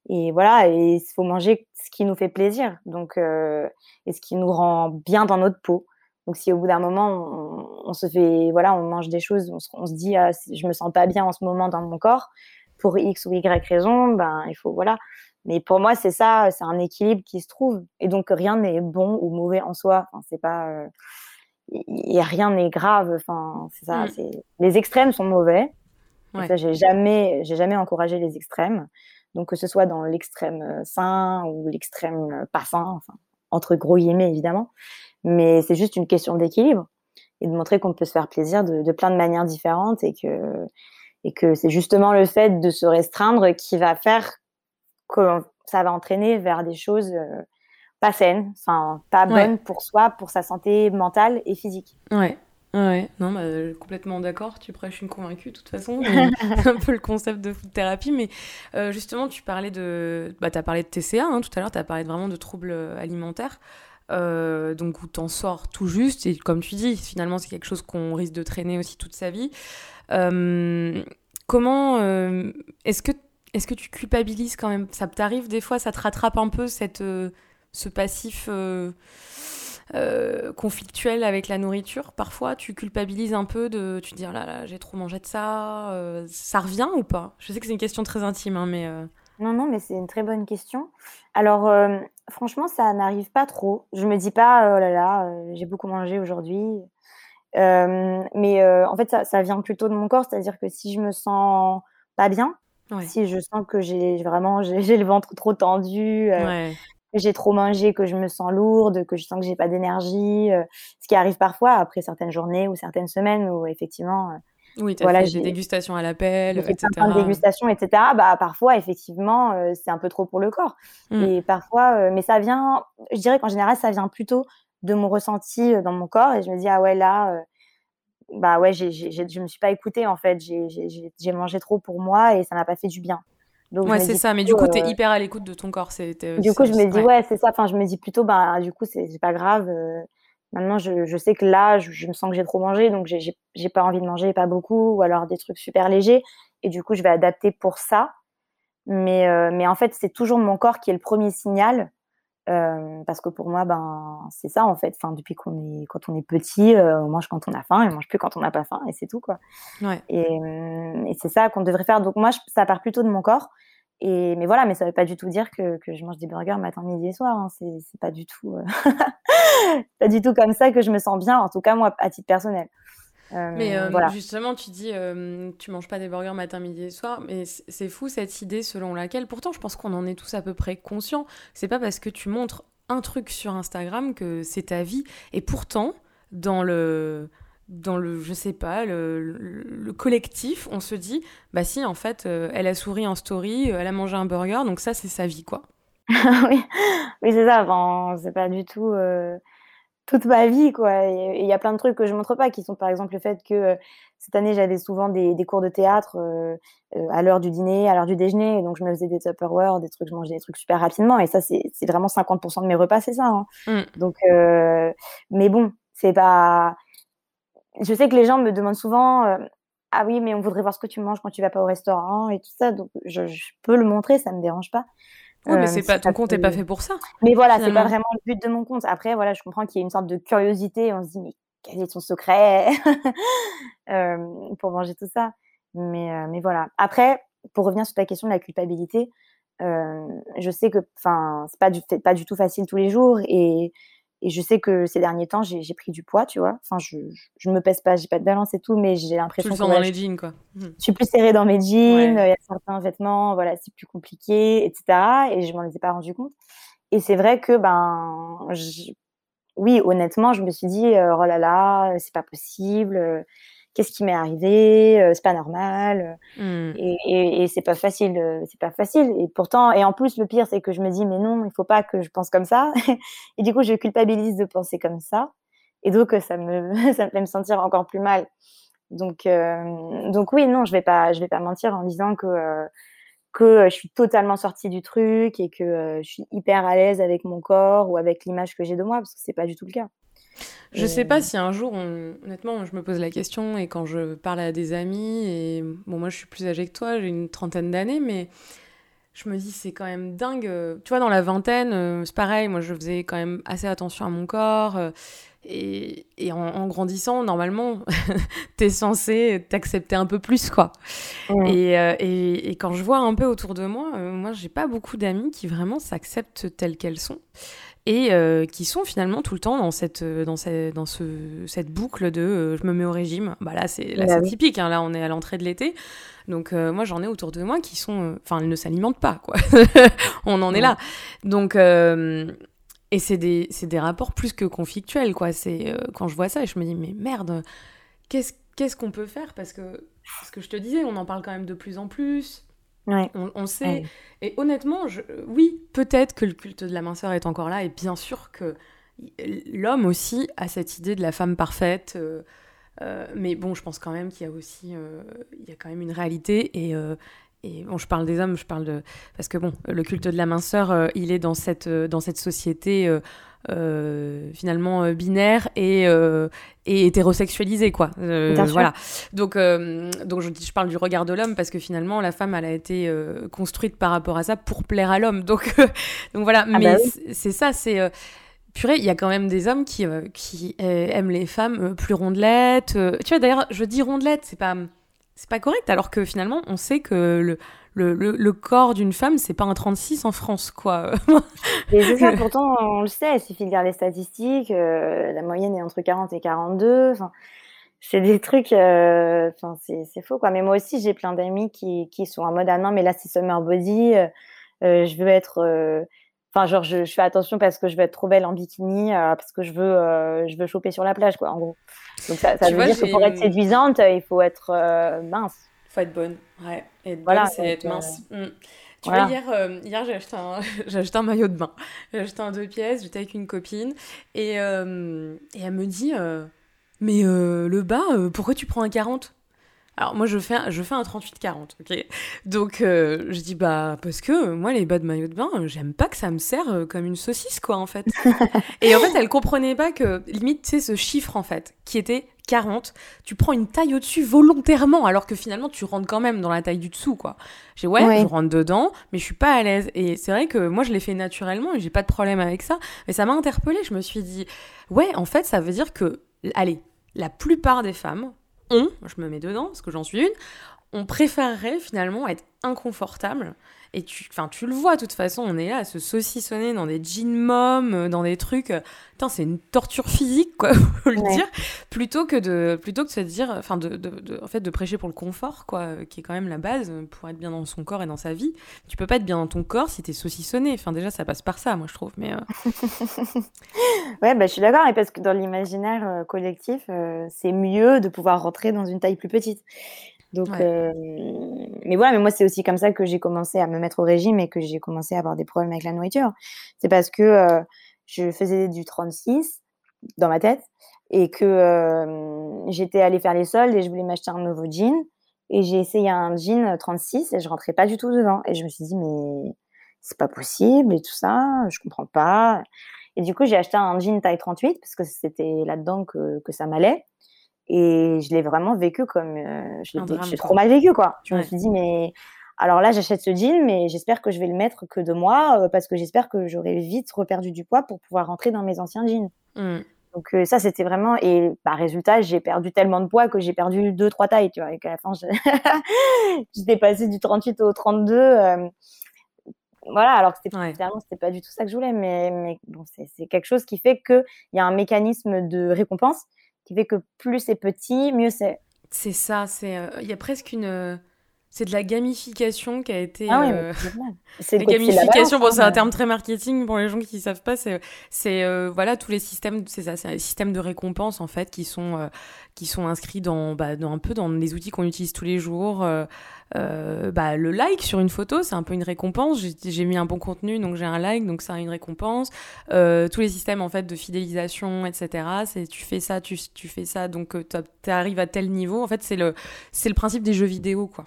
et voilà, et il faut manger ce qui nous fait plaisir, donc et ce qui nous rend bien dans notre peau. Donc si au bout d'un moment on, se fait, voilà, on mange des choses, on se, dit, ah, je me sens pas bien en ce moment dans mon corps pour x ou y raison, ben il faut voilà. Mais pour moi c'est ça, c'est un équilibre qui se trouve et donc rien n'est bon ou mauvais en soi. Enfin, c'est pas, euh, rien n'est grave. Enfin c'est ça. Mm. Les extrêmes sont mauvais. Ouais. Ça j'ai jamais, j'ai jamais encouragé les extrêmes. Donc que ce soit dans l'extrême sain ou l'extrême pas sain, enfin entre gros guillemets évidemment. Mais c'est juste une question d'équilibre et de montrer qu'on peut se faire plaisir de, plein de manières différentes et que, et que c'est justement le fait de se restreindre qui va faire que ça va entraîner vers des choses euh, pas saines, enfin pas bonnes pour soi, pour sa santé mentale et physique. Ouais. Ouais, non, bah, complètement d'accord. Tu prêches une convaincue, de toute façon. C'est un peu le concept de food thérapie. Mais euh, justement, tu parlais de. Bah, tu as parlé de TCA hein, tout à l'heure, tu as parlé vraiment de troubles alimentaires. Euh, donc où t'en sors tout juste. Et comme tu dis, finalement, c'est quelque chose qu'on risque de traîner aussi toute sa vie. Euh, comment euh, est-ce que est-ce que tu culpabilises quand même? Ça t'arrive des fois, ça te rattrape un peu cette ce passif conflictuel avec la nourriture? Parfois, tu culpabilises un peu de, tu te dis oh là là, j'ai trop mangé de ça. ça revient ou pas? Je sais que c'est une question très intime, hein, mais non, non, mais c'est une très bonne question. Alors, euh, franchement, ça n'arrive pas trop. Je me dis pas, oh là là, euh, j'ai beaucoup mangé aujourd'hui. Euh, mais en fait, ça, vient plutôt de mon corps, c'est-à-dire que si je me sens pas bien, si je sens que j'ai vraiment j'ai le ventre trop tendu, que j'ai trop mangé, que je me sens lourde, que je sens que j'ai pas d'énergie, ce qui arrive parfois après certaines journées ou certaines semaines où effectivement oui, tu as voilà, fait des dégustations à l'appel, etc. Plein de dégustations, etc. Bah, parfois, effectivement, euh, c'est un peu trop pour le corps. Mmh. Et parfois, euh, mais ça vient, je dirais qu'en général, ça vient plutôt de mon ressenti euh, dans mon corps. Et je me dis, ah ouais, là, bah ouais, j'ai, j'ai, je me suis pas écoutée, en fait. J'ai, j'ai mangé trop pour moi et ça m'a pas fait du bien. Donc, ouais, c'est ça. Mais du coup, tu es hyper à l'écoute de ton corps. C'est, du coup, je me dis, ouais, c'est ça. Enfin, je me dis plutôt, bah, du coup, c'est, c'est pas grave. Maintenant, je, sais que là, je, me sens que j'ai trop mangé, donc j'ai pas envie de manger, pas beaucoup, ou alors des trucs super légers. Et du coup, je vais adapter pour ça. Mais, euh, mais en fait, c'est toujours mon corps qui est le premier signal. Euh, parce que pour moi, ben, c'est ça en fait. Enfin, depuis qu'on est, quand on est petit, euh, on mange quand on a faim et on mange plus quand on n'a pas faim, et c'est tout quoi. Ouais. Et, et c'est ça qu'on devrait faire. Donc moi, ça part plutôt de mon corps. Et, mais voilà, mais ça veut pas du tout dire que, que je mange des burgers matin, midi et soir. Hein. C'est pas du tout, euh, pas du tout comme ça que je me sens bien. En tout cas, moi, à titre personnel. Euh, mais euh, voilà. justement, tu dis, tu manges pas des burgers matin, midi et soir, mais c'est fou cette idée selon laquelle, pourtant, je pense qu'on en est tous à peu près conscients. C'est pas parce que tu montres un truc sur Instagram que c'est ta vie. Et pourtant, dans le dans le, je sais pas, le, collectif, on se dit, bah si, en fait, euh, elle a souri en story, euh, elle a mangé un burger, donc ça, c'est sa vie, quoi. oui, oui c'est ça. Enfin, c'est pas du tout. Euh, toute ma vie, quoi. Il y a plein de trucs que je montre pas, qui sont par exemple le fait que cette année, j'avais souvent des, des, cours de théâtre à l'heure du dîner, à l'heure du déjeuner. Donc, je me faisais des Tupperware, des trucs, je mangeais des trucs super rapidement. Et ça, c'est vraiment 50% de mes repas, c'est ça. Hein. Mmh. Donc, mais bon, c'est pas. Je sais que les gens me demandent souvent Ah oui, mais on voudrait voir ce que tu manges quand tu vas pas au restaurant et tout ça. Donc, je, je peux le montrer, ça me dérange pas. Oui, mais c'est pas ton compte n'est pas fait pour ça. Mais voilà, c'est pas vraiment le but de mon compte. Après, voilà, je comprends qu'il y a une sorte de curiosité. On se dit, mais quel est ton secret? Euh, pour manger tout ça mais, euh, mais voilà. Après, pour revenir sur ta question de la culpabilité, euh, je sais que, enfin, c'est pas du, pas du tout facile tous les jours et et je sais que ces derniers temps, j'ai pris du poids, tu vois. Enfin, je, je, me pèse pas, j'ai pas de balance et tout, mais j'ai l'impression que. dans les jeans, quoi. Mmh. Je suis plus serrée dans mes jeans, il y a certains vêtements, voilà, c'est plus compliqué, etc. Et je m'en ai pas rendu compte. Et c'est vrai que, ben, oui, honnêtement, je me suis dit, euh, oh là là, c'est pas possible qu'est-ce qui m'est arrivé, euh, c'est pas normal. Mmh. Et, et, et c'est pas facile, euh, c'est pas facile. Et pourtant, et en plus, le pire, c'est que je me dis, mais non, il faut pas que je pense comme ça. et du coup, je culpabilise de penser comme ça. Et donc, ça me, ça me fait me sentir encore plus mal. Donc, euh, donc oui, non, je vais pas, je vais pas mentir en disant que que je suis totalement sortie du truc et que je suis hyper à l'aise avec mon corps ou avec l'image que j'ai de moi, parce que c'est pas du tout le cas. Je sais pas si un jour, honnêtement, je me pose la question et quand je parle à des amis, et bon, moi je suis plus âgée que toi, j'ai une trentaine d'années, mais je me dis c'est quand même dingue. Tu vois, dans la vingtaine, euh, c'est pareil, moi je faisais quand même assez attention à mon corps. Euh, et, et en, grandissant, normalement, t'es censé t'accepter un peu plus, quoi. Et, euh, et, et, quand je vois un peu autour de moi, moi j'ai pas beaucoup d'amis qui vraiment s'acceptent telles qu'elles sont et euh, qui sont finalement tout le temps dans cette, euh, dans cette, dans ce, cette boucle de euh, je me mets au régime. Bah là, c'est bah typique, hein. là on est à l'entrée de l'été. Donc moi j'en ai autour de moi qui sont... Enfin, ils ne s'alimentent pas, quoi. on en est là. Donc... et c'est des, des, rapports plus que conflictuels, quoi. C'est quand je vois ça, je me dis, mais merde, qu'est-ce qu'est-ce qu'on peut faire? Parce que, ce que je te disais, on en parle quand même de plus en plus. On, sait. Et honnêtement, je, oui, peut-être que le culte de la minceur est encore là, et bien sûr que l'homme aussi a cette idée de la femme parfaite. Euh, euh, mais bon, je pense quand même qu'il y a aussi, euh, il y a quand même une réalité et, et bon, je parle des hommes, je parle de parce que bon, le culte de la minceur, il est dans cette dans cette société euh, finalement euh, binaire et, euh, et hétérosexualisé quoi. Voilà. Donc donc je, je parle du regard de l'homme parce que finalement la femme elle a été construite par rapport à ça pour plaire à l'homme. Donc donc voilà. Ah mais bah c'est ça c'est purée, il y a quand même des hommes qui, qui aiment les femmes plus rondelettes. tu vois, d'ailleurs, je dis rondelette, c'est pas, c'est pas correct, alors que finalement, on sait que le, le, le, corps d'une femme, c'est pas un 36 en France, quoi. et c'est ça, pourtant, on le sait, il suffit de lire les statistiques, euh, la moyenne est entre 40 et 42. Enfin, c'est des trucs, euh, c'est faux, quoi. Mais moi aussi, j'ai plein d'amis qui, qui sont en mode, ah non, mais là, c'est summer body, euh, je veux être. Enfin, genre, je, je, fais attention parce que je veux être trop belle en bikini, parce que je veux, je veux choper sur la plage, quoi, en gros. Donc, ça, ça veut dire que pour être séduisante, il faut être mince. Il faut être bonne, ouais. Voilà, c'est être mince. Mm. Tu vois, hier, euh, hier j'ai acheté, un, acheté un maillot de bain. J'ai acheté un deux pièces, j'étais avec une copine. Et, euh, et elle me dit euh, Mais le bas, pourquoi tu prends un 40 alors moi je fais un, je fais un 38-40, ok? Donc je dis bah parce que moi les bas de maillot de bain, j'aime pas que ça me sert comme une saucisse quoi en fait. et en fait elle comprenait pas que limite c'est ce chiffre en fait qui était 40, tu prends une taille au-dessus volontairement, alors que finalement tu rentres quand même dans la taille du dessous, quoi. J'ai ouais, je rentre dedans, mais je suis pas à l'aise. Et c'est vrai que moi je l'ai fait naturellement et j'ai pas de problème avec ça. Mais ça m'a interpellée. Je me suis dit, ouais, en fait, ça veut dire que, allez, la plupart des femmes ont, je me mets dedans parce que j'en suis une, on préférerait finalement être inconfortable et tu, enfin, tu le vois, de toute façon, on est là à se saucissonner dans des jeans mom, euh, dans des trucs. Euh, putain, c'est une torture physique, quoi, faut le dire. Plutôt que de, plutôt que de se dire, enfin, de, de, en fait, de prêcher pour le confort, quoi, euh, qui est quand même la base pour être bien dans son corps et dans sa vie. Tu peux pas être bien dans ton corps si t'es saucissonné. Enfin, déjà, ça passe par ça, moi, je trouve. Mais ouais, bah, je suis d'accord, parce que dans l'imaginaire collectif, c'est mieux de pouvoir rentrer dans une taille plus petite. Donc, euh, mais voilà, mais moi, c'est aussi comme ça que j'ai commencé à me mettre au régime et que j'ai commencé à avoir des problèmes avec la nourriture. C'est parce que euh, je faisais du 36 dans ma tête et que j'étais allée faire les soldes et je voulais m'acheter un nouveau jean et j'ai essayé un jean 36 et je rentrais pas du tout dedans et je me suis dit mais c'est pas possible et tout ça, je comprends pas. Et du coup, j'ai acheté un jean taille 38 parce que c'était là-dedans que, que ça m'allait. Et je l'ai vraiment vécu comme. Euh, je l'ai trop mal vécu, quoi. Je me suis dit, mais. Alors là, j'achète ce jean, mais j'espère que je vais le mettre que de moi euh, parce que j'espère que j'aurai vite reperdu du poids pour pouvoir rentrer dans mes anciens jeans. Mmh. Donc euh, ça, c'était vraiment. Et bah, résultat, j'ai perdu tellement de poids que j'ai perdu deux, trois tailles, tu vois. Et qu'à la fin, j'étais passée du 38 au 32 voilà, alors que c'était c'était pas du tout ça que je voulais, mais, mais bon, c'est quelque chose qui fait qu'il y a un mécanisme de récompense qui fait que plus c'est petit, mieux c'est. C'est ça, c'est euh, il y a presque une c'est de la gamification qui a été. Ah oui, euh... c'est la gamification. Bon, c'est un terme très marketing pour les gens qui ne savent pas. C'est, c'est euh, voilà tous les systèmes, c'est ça, c'est les systèmes de récompense en fait qui sont euh, qui sont inscrits dans, bah, dans un peu dans les outils qu'on utilise tous les jours. Euh, bah, le like sur une photo, c'est un peu une récompense. J'ai, mis un bon contenu, donc j'ai un like, donc ça a une récompense. tous les systèmes en fait de fidélisation, etc. C'est tu fais ça, tu, tu fais ça, donc tu arrives à tel niveau. En fait, c'est le c'est le principe des jeux vidéo quoi.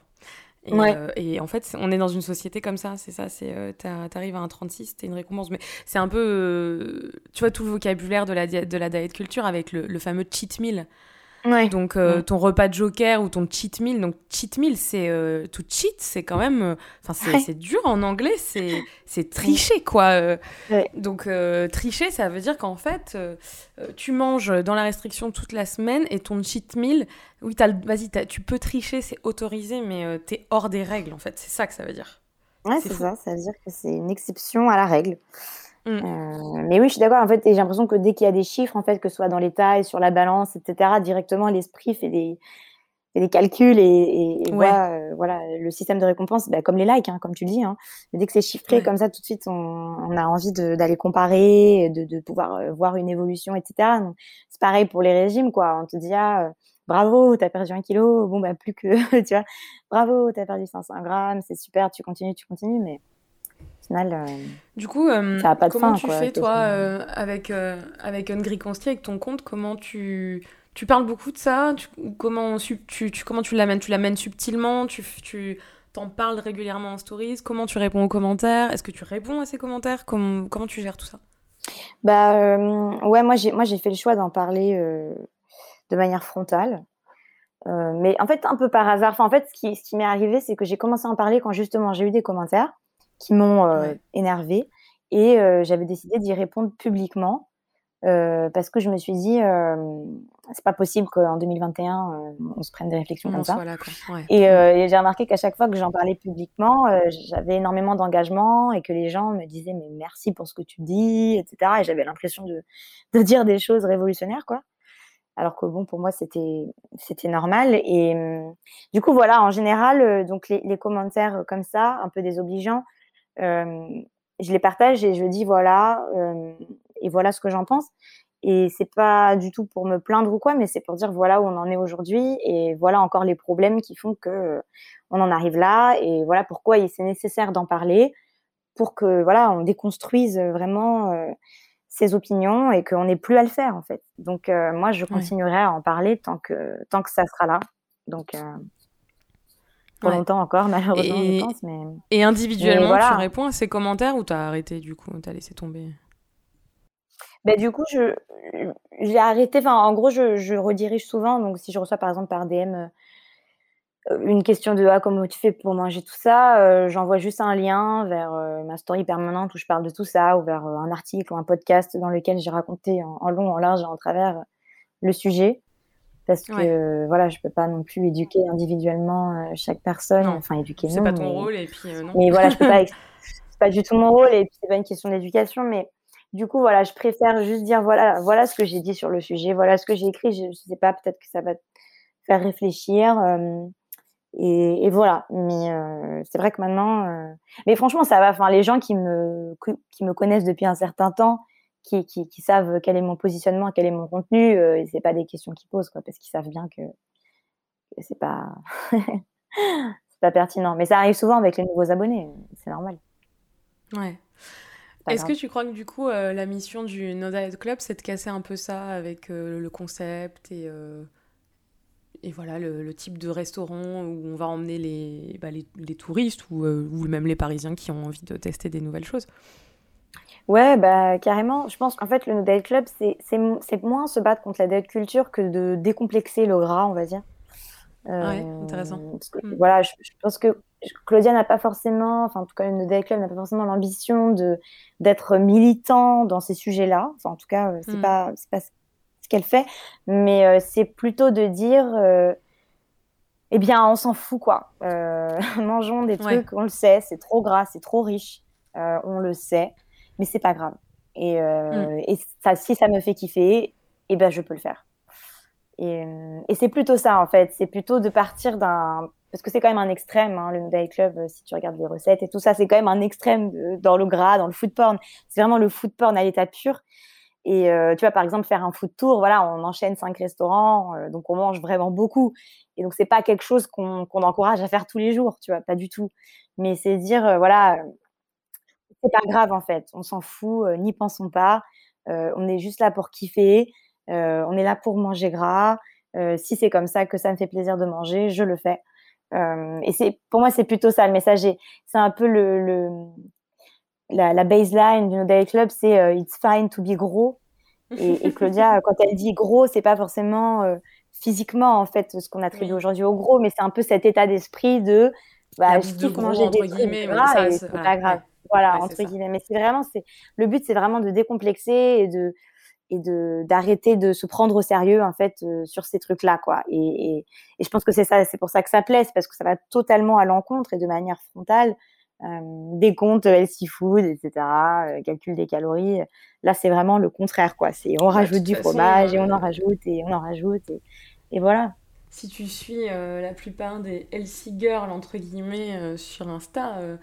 Euh, et, en fait, on est dans une société comme ça, c'est ça, c'est euh, t'arrives à un 36, t'es une récompense. Mais c'est un peu, euh, tu vois, tout le vocabulaire de la, de la diet culture avec le, le fameux cheat meal. Donc euh, ton repas de joker ou ton cheat meal. Donc cheat meal, c'est euh, tout cheat, c'est quand même, euh, enfin c'est dur en anglais, c'est c'est tricher quoi. Donc tricher, ça veut dire qu'en fait tu manges dans la restriction toute la semaine et ton cheat meal, oui vas-y, tu peux tricher, c'est autorisé, mais t'es hors des règles en fait. C'est ça que ça veut dire. Ouais, c'est ça. Ça veut dire que c'est une exception à la règle. Mm. Euh, mais oui, je suis d'accord. En fait, j'ai l'impression que dès qu'il y a des chiffres, en fait, que ce soit dans les tailles, sur la balance, etc., directement l'esprit fait des, fait des calculs et, et, voit, euh, voilà, le système de récompense, bah, comme les likes, hein, comme tu le dis. Hein. dès que c'est chiffré comme ça, tout de suite, on, on a envie d'aller comparer, de, de, pouvoir euh, voir une évolution, etc. C'est pareil pour les régimes, quoi. On te dit ah, bravo, t'as perdu un kilo. Bon, bah plus que, tu vois, bravo, t'as perdu 500 grammes, c'est super, tu continues, tu continues, mais euh, du coup, euh, ça pas de comment tu fais, toi, euh, avec, avec Hungry Consti, avec ton compte Comment tu, tu parles beaucoup de ça tu, comment, tu, tu, comment tu l'amènes Tu l'amènes subtilement Tu, tu t'en parles régulièrement en stories Comment tu réponds aux commentaires Est-ce que tu réponds à ces commentaires comment, comment tu gères tout ça? Bah ouais, moi j'ai, moi j'ai fait le choix d'en parler de manière frontale. mais en fait, un peu par hasard. Enfin, en fait, ce qui, ce qui m'est arrivé, c'est que j'ai commencé à en parler quand justement j'ai eu des commentaires qui m'ont euh, énervée. Et euh, j'avais décidé d'y répondre publiquement euh, parce que je me suis dit, c'est pas possible qu'en 2021, on se prenne des réflexions comme ça. Et, j'ai remarqué qu'à chaque fois que j'en parlais publiquement, j'avais énormément d'engagement et que les gens me disaient, mais merci pour ce que tu dis, etc. Et j'avais l'impression de, de, dire des choses révolutionnaires, quoi alors que bon pour moi c'était c'était normal et du coup voilà en général donc les, les, commentaires comme ça un peu désobligeants je les partage et je dis voilà et voilà ce que j'en pense. Et c'est pas du tout pour me plaindre ou quoi, mais c'est pour dire voilà où on en est aujourd'hui et voilà encore les problèmes qui font que on en arrive là et voilà pourquoi c'est nécessaire d'en parler pour que voilà on déconstruise vraiment ses opinions et qu'on n'ait plus à le faire en fait. Donc moi je continuerai à en parler tant que tant que ça sera là. Donc pour longtemps encore, malheureusement, et, je pense. Mais... Et individuellement, tu réponds à ces commentaires ou t'as arrêté du coup T'as laissé tomber? Ben, du coup, je, j'ai arrêté. Enfin, en gros, je, je, redirige souvent. Donc, si je reçois par exemple par DM euh, une question de ah, comment tu fais pour manger tout ça, euh, j'envoie juste un lien vers euh, ma story permanente où je parle de tout ça, ou vers un article ou un podcast dans lequel j'ai raconté en, en, long, en large et en travers le sujet parce que voilà, je peux pas non plus éduquer individuellement euh, chaque personne, enfin éduquer C'est pas ton rôle et puis euh, non. Mais voilà, je peux pas c'est pas du tout mon rôle et puis c'est pas une question d'éducation mais du coup voilà, je préfère juste dire voilà, voilà ce que j'ai dit sur le sujet, voilà ce que j'ai écrit, je, sais pas, peut-être que ça va te faire réfléchir euh, et, et, voilà, mais c'est vrai que maintenant mais franchement ça va. Enfin les gens qui me qui me connaissent depuis un certain temps qui, qui, qui, savent quel est mon positionnement, quel est mon contenu, euh, et c'est pas des questions qu'ils posent, quoi, parce qu'ils savent bien que, que c'est pas c'est pas pertinent. Mais ça arrive souvent avec les nouveaux abonnés, c'est normal. Ouais. Est-ce que tu crois que du coup, la mission du No Diet Club, c'est de casser un peu ça avec le concept et et voilà le, type de restaurant où on va emmener les, bah, les, touristes ou, ou, même les Parisiens qui ont envie de tester des nouvelles choses? Ouais, bah carrément. Je pense qu'en fait, le No Diet Club, c'est moins se battre contre la diet culture que de décomplexer le gras, on va dire. ouais, intéressant. Mm. Voilà, je, pense que Claudia n'a pas forcément, enfin en tout cas le No Diet Club n'a pas forcément l'ambition d'être militant dans ces sujets-là. Enfin en tout cas, c'est mm. pas pas ce qu'elle fait, mais euh, c'est plutôt de dire, euh, eh bien on s'en fout quoi. Euh, mangeons des trucs, on le sait, c'est trop gras, c'est trop riche, on le sait mais c'est pas grave. Et, euh, mm. et ça, si ça me fait kiffer, eh ben, je peux le faire. Et, et c'est plutôt ça, en fait. C'est plutôt de partir d'un. Parce que c'est quand même un extrême, hein, le Diet Club, euh, si tu regardes les recettes et tout ça, c'est quand même un extrême dans le gras, dans le food porn. C'est vraiment le food porn à l'état pur. Et euh, tu vois, par exemple, faire un food tour, voilà, on enchaîne cinq restaurants, donc on mange vraiment beaucoup. Et donc, c'est pas quelque chose qu'on encourage à faire tous les jours, tu vois, pas du tout. Mais c'est dire, voilà, c'est pas grave en fait, on s'en fout, euh, n'y pensons pas. Euh, on est juste là pour kiffer, euh, on est là pour manger gras. si c'est comme ça que ça me fait plaisir de manger, je le fais. et c'est pour moi c'est plutôt ça le message. C'est un peu le, la, baseline du No Day Club, c'est it's fine to be gros. Et, Claudia, quand elle dit gros, c'est pas forcément physiquement en fait ce qu'on attribue aujourd'hui au gros, mais c'est un peu cet état d'esprit de bah, je kiffe manger des trucs c'est pas grave. Voilà, entre guillemets. Mais c'est vraiment, c'est le but, c'est vraiment de décomplexer et de et de d'arrêter de se prendre au sérieux en fait euh, sur ces trucs là quoi. Et, et, je pense que c'est ça c'est pour ça que ça plaît c'est parce que ça va totalement à l'encontre et de manière frontale euh, des comptes healthy food etc euh, calcul des calories. Là c'est vraiment le contraire quoi. C'est on rajoute du fromage et on en rajoute et on en rajoute et, et voilà. Si tu suis la plupart des healthy girls entre guillemets sur Insta euh,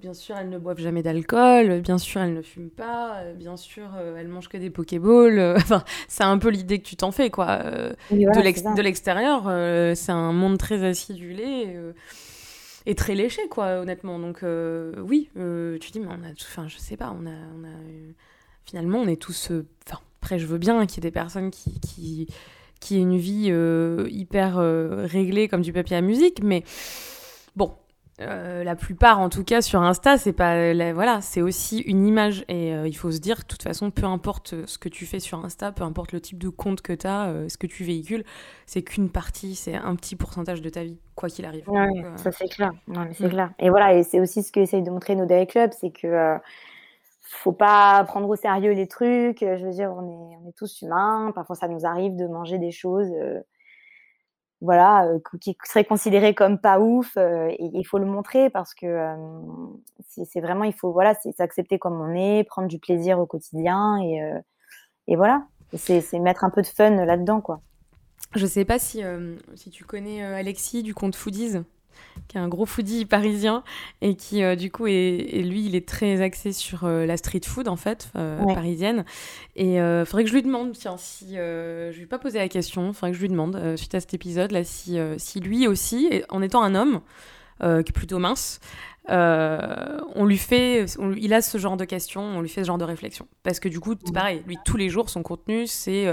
bien sûr, elles ne boivent jamais d'alcool, bien sûr, elles ne fument pas, euh, bien sûr, euh, elles mangent que des Pokéballs. enfin, c'est un peu l'idée que tu t'en fais, quoi. de l'extérieur, c'est un monde très acidulé et très léché, quoi, honnêtement. Donc, oui, tu dis, mais on a. Enfin, je sais pas, on a. On a finalement, on est tous. Enfin, après, je veux bien qu'il y ait des personnes qui. qui qui aient une vie hyper réglée comme du papier à musique, mais euh, la plupart, en tout cas, sur Insta, c'est pas, voilà, c'est aussi une image et euh, il faut se dire, de toute façon, peu importe ce que tu fais sur Insta, peu importe le type de compte que tu as, euh, ce que tu véhicules, c'est qu'une partie, c'est un petit pourcentage de ta vie, quoi qu'il arrive. ça c'est clair. c'est mm. clair. Et voilà, et c'est aussi ce que essaye de montrer nos Day Club, c'est que faut pas prendre au sérieux les trucs. Je veux dire, on est, on est tous humains. Parfois, ça nous arrive de manger des choses voilà, euh, qui serait considéré comme pas ouf. Euh, il faut le montrer parce que euh, c'est vraiment, il faut voilà, s'accepter comme on est, prendre du plaisir au quotidien et, et voilà, c'est mettre un peu de fun là-dedans, quoi. Je sais pas si, si tu connais Alexis du compte Foodies qui est un gros foodie parisien et qui euh, du coup est, lui il est très axé sur euh, la street food en fait euh, parisienne et il faudrait que je lui demande tiens si je lui ai pas posé la question faudrait que je lui demande suite à cet épisode là si, si lui aussi en étant un homme qui est plutôt mince on lui fait, il a ce genre de questions, on lui fait ce genre de réflexion. Parce que du coup, c'est pareil, lui, tous les jours, son contenu, c'est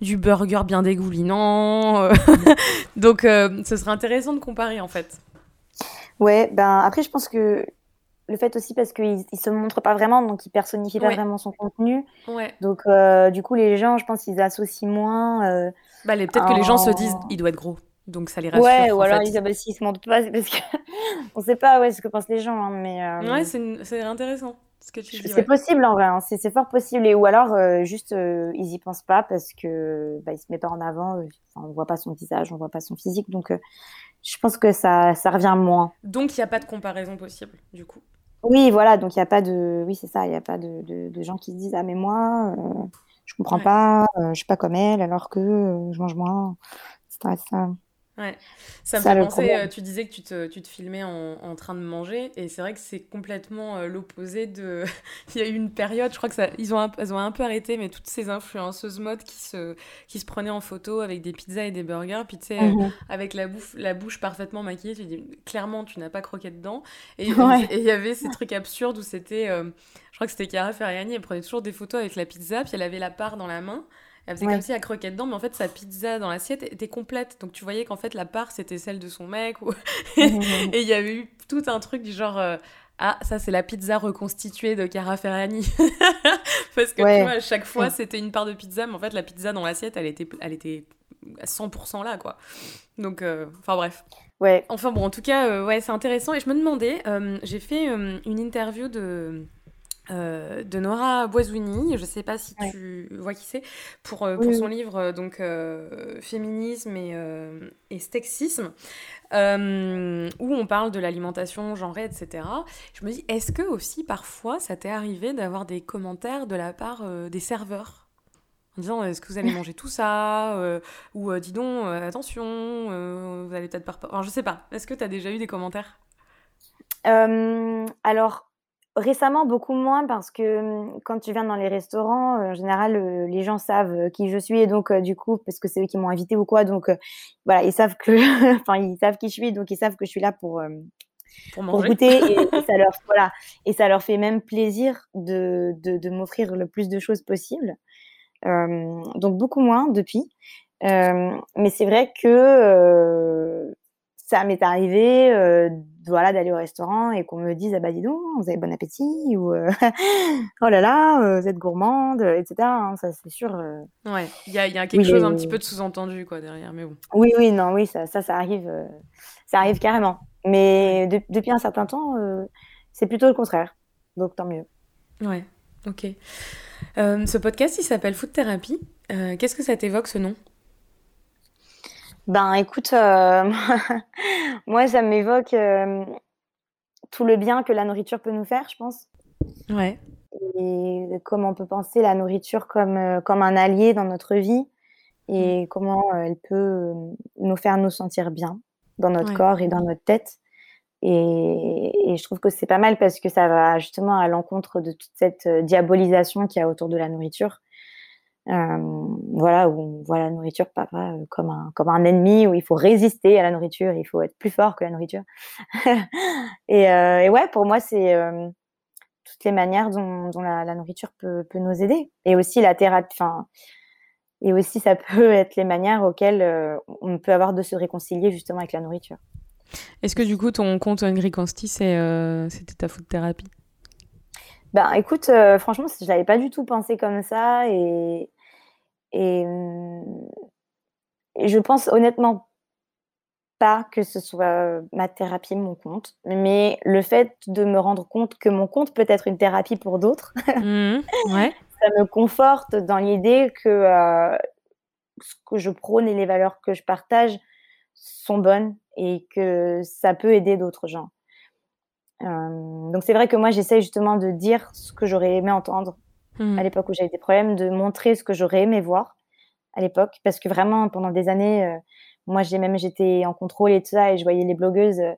du burger bien dégoulinant. Donc, ce serait intéressant de comparer, en fait. Ouais, ben après, je pense que le fait aussi parce qu'il ne se montre pas vraiment, donc il personnifie pas vraiment son contenu. Ouais. Donc, euh, du coup, les gens, je pense qu'ils associent moins. Euh, bah, peut-être que les gens se disent, il doit être gros. Donc, ça les rassure. Ouais, ou alors ils disent, bah, s'ils se montrent pas, c'est parce qu'on sait pas ouais, ce que pensent les gens. Hein, mais, euh, Ouais, c'est intéressant. C'est possible en vrai, hein. c'est fort possible. Et, ou alors, juste, ils y pensent pas parce que bah, il se met pas en avant. on voit pas son visage, on voit pas son physique. Donc, je pense que ça, ça revient moins. Donc, il n'y a pas de comparaison possible, du coup. Oui, voilà, donc il n'y a pas de. Oui, c'est ça, il n'y a pas de, de, gens qui se disent Ah, mais moi, euh, je comprends pas, euh, je suis pas comme elle, alors que euh, je mange moins, etc. Ouais. Ça me fait penser, euh, tu disais que tu te, tu te filmais en, en, train de manger, et c'est vrai que c'est complètement euh, l'opposé de. Il y a eu une période, je crois que ça, ils ont, un, ont un peu arrêté, mais toutes ces influenceuses mode qui se, qui se prenaient en photo avec des pizzas et des burgers, puis tu sais, mhm. avec la, bouffe, la bouche parfaitement maquillée, tu dis clairement, tu n'as pas croqué dedans. Et il y avait ces trucs absurdes où c'était. Euh, je crois que c'était Cara Ferragni, elle prenait toujours des photos avec la pizza, puis elle avait la part dans la main. Elle faisait comme si elle croquait dedans, mais en fait, sa pizza dans l'assiette était complète. Donc, tu voyais qu'en fait, la part, c'était celle de son mec. Ou... et il y avait eu tout un truc du genre. Euh, ah, ça, c'est la pizza reconstituée de Cara Ferrani. Parce que tu vois, à chaque fois, c'était une part de pizza, mais en fait, la pizza dans l'assiette, elle était, elle était à 100% là, quoi. Donc, euh, enfin, bref. Ouais. Enfin, bon, en tout cas, euh, ouais, c'est intéressant. Et je me demandais, j'ai fait une interview de euh, de Nora Boisouni, je ne sais pas si tu vois qui c'est, pour, euh, son livre euh, donc Féminisme et, et Stexisme, où on parle de l'alimentation genrée, etc. Je me dis, est-ce que aussi parfois ça t'est arrivé d'avoir des commentaires de la part des serveurs en disant est-ce que vous allez manger tout ça ou dis donc attention vous allez peut-être pas enfin, je sais pas. Est-ce que tu as déjà eu des commentaires? Alors Récemment, beaucoup moins parce que hum, quand tu viens dans les restaurants, euh, en général, euh, les gens savent euh, qui je suis et donc du coup, parce que c'est eux qui m'ont invité ou quoi, donc voilà, ils savent que, enfin, ils savent qui je suis, donc ils savent que je suis là pour pour, goûter et, ça leur voilà et ça leur fait même plaisir de, de, m'offrir le plus de choses possible. donc beaucoup moins depuis, mais c'est vrai que ça m'est arrivé euh, voilà d'aller au restaurant et qu'on me dise ah bah dis donc vous avez bon appétit ou euh, oh là là euh, vous êtes gourmande etc hein, ça c'est sûr ouais il y a, y a, quelque chose un petit peu de sous-entendu quoi derrière mais bon. Oui oui non oui ça ça, ça arrive ça arrive carrément. Mais depuis un certain temps c'est plutôt le contraire. Donc tant mieux. Ouais ok. Ce podcast il s'appelle Food Therapy. Qu'est-ce que ça t'évoque ce nom? Ben écoute, euh, moi ça m'évoque euh, tout le bien que la nourriture peut nous faire, je pense. Ouais. Et comment on peut penser la nourriture comme, euh, comme un allié dans notre vie et mmh. comment elle peut nous faire nous sentir bien dans notre corps et dans notre tête. Et, et je trouve que c'est pas mal parce que ça va justement à l'encontre de toute cette diabolisation qu'il y a autour de la nourriture. Euh, voilà, où on voit la nourriture pas, euh, comme, un, comme un ennemi, où il faut résister à la nourriture, il faut être plus fort que la nourriture. et, euh, et, ouais, pour moi, c'est toutes les manières dont, dont la, nourriture peut, peut, nous aider. Et aussi la thérapie, enfin, et aussi ça peut être les manières auxquelles on peut avoir de se réconcilier justement avec la nourriture. Est-ce que du coup ton compte Ingrid Consti c'était ta food thérapie? Ben écoute, franchement, je n'avais pas du tout pensé comme ça et, et, je pense honnêtement pas que ce soit ma thérapie, mon compte, mais le fait de me rendre compte que mon compte peut être une thérapie pour d'autres, mmh ouais. ça me conforte dans l'idée que euh, ce que je prône et les valeurs que je partage sont bonnes et que ça peut aider d'autres gens. Euh, donc c'est vrai que moi j'essaie justement de dire ce que j'aurais aimé entendre Mmh. à l'époque où j'avais des problèmes, de montrer ce que j'aurais aimé voir à l'époque. Parce que vraiment, pendant des années, euh, moi, j'ai même j'étais en contrôle et tout ça, et je voyais les blogueuses, euh,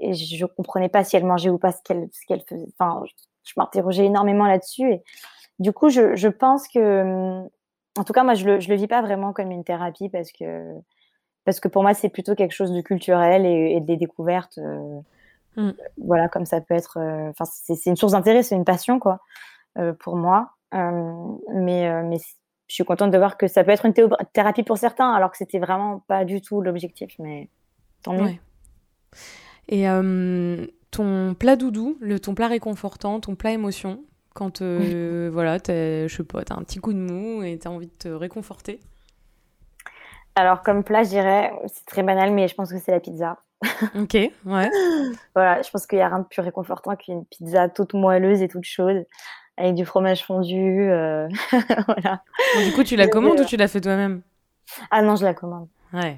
et je comprenais pas si elles mangeaient ou pas ce qu'elles qu'elles faisaient. Enfin, je, m'interrogeais énormément là-dessus. Et du coup, je, je, pense que, hum, en tout cas, moi, je le, je le vis pas vraiment comme une thérapie parce que, parce que pour moi, c'est plutôt quelque chose de culturel et, et des découvertes. Euh, mmh. Voilà, comme ça peut être. Enfin, c'est une source d'intérêt, c'est une passion, quoi, pour moi. Euh, mais, euh, mais je suis contente de voir que ça peut être une thérapie pour certains, alors que c'était vraiment pas du tout l'objectif, mais tant mieux. Et euh, ton plat doudou, le, ton plat réconfortant, ton plat émotion, quand voilà, je sais pas, t'as un petit coup de mou et t'as envie de te réconforter? Alors, comme plat, je dirais, c'est très banal, mais je pense que c'est la pizza. ok, ouais. voilà, je pense qu'il n'y a rien de plus réconfortant qu'une pizza toute moelleuse et toute chaude avec du fromage fondu. Euh, voilà. du coup, tu la commandes ou tu la fais toi-même? Ah non, je la commande. Ouais.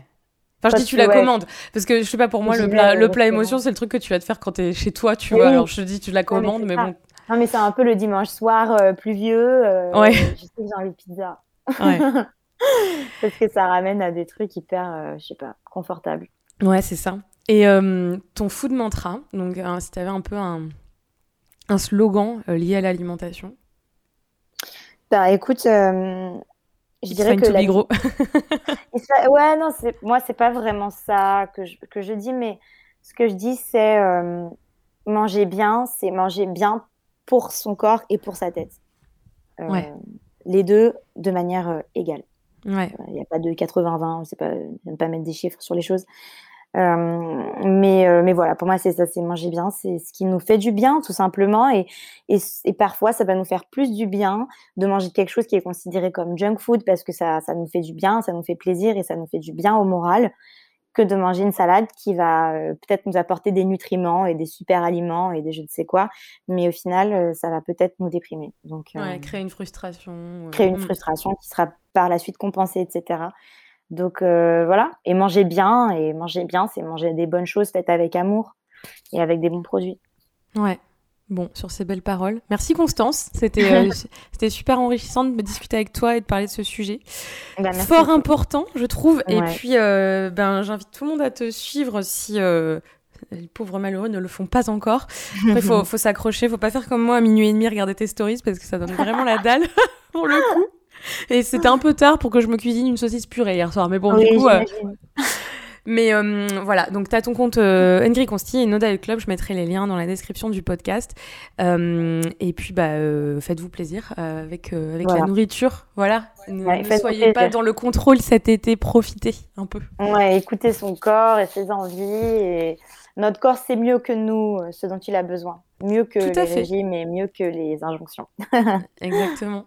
Enfin, je dis tu la commandes. Parce que je sais pas, pour moi, le plat, le plat émotion, c'est le truc que tu vas te faire quand t'es chez toi, tu vois. Alors je te dis, tu la commandes, mais, bon. Non, mais c'est un peu le dimanche soir euh, pluvieux. Euh, ouais. Je sais que j'ai envie de pizza. Ouais. Parce que ça ramène à des trucs hyper, euh, je sais pas, confortables. Ouais, c'est ça. Et euh, ton food mantra, donc euh, si tu avais un peu un, un slogan lié à l'alimentation Bah écoute, je dirais que. La... gros. ouais, non, moi, c'est pas vraiment ça que je, que je dis, mais ce que je dis, c'est manger bien, c'est manger bien pour son corps et pour sa tête. Ouais. Les deux de manière égale. Ouais. Il n'y a pas de 80-20, je sais pas, j'aime pas mettre des chiffres sur les choses. Euh, mais, euh, mais voilà, pour moi, c'est ça, c'est manger bien, c'est ce qui nous fait du bien, tout simplement. Et, et, et, parfois, ça va nous faire plus du bien de manger quelque chose qui est considéré comme junk food parce que ça, ça nous fait du bien, ça nous fait plaisir et ça nous fait du bien au moral que de manger une salade qui va euh, peut-être nous apporter des nutriments et des super aliments et des je ne sais quoi, mais au final, ça va peut-être nous déprimer. Donc, ouais, créer une frustration. Créer une frustration qui sera par la suite compensée, etc. Donc voilà, et manger bien, et manger bien, c'est manger des bonnes choses faites avec amour et avec des bons produits. Ouais, Bon, sur ces belles paroles. Merci Constance. C'était euh, c'était super enrichissant de me discuter avec toi et de parler de ce sujet. Bah, Fort important, je trouve. Et puis, euh, ben, j'invite tout le monde à te suivre si euh, les pauvres malheureux ne le font pas encore. il faut, faut s'accrocher. Faut pas faire comme moi à minuit et demi, regarder tes stories parce que ça donne vraiment la dalle pour le coup. Et c'était un peu tard pour que je me cuisine une saucisse purée hier soir. Mais bon, du coup. Mais euh, voilà, donc tu as ton compte euh, Consti et Nodal Club, je mettrai les liens dans la description du podcast. Euh, et puis, bah, euh, faites-vous plaisir euh, avec, avec la nourriture. Voilà, ne, soyez pas dans le contrôle cet été, profitez un peu. Ouais, écoutez son corps et ses envies. Et notre corps, c'est mieux que nous, ce dont il a besoin. Mieux que les régimes et mieux que les injonctions. Exactement.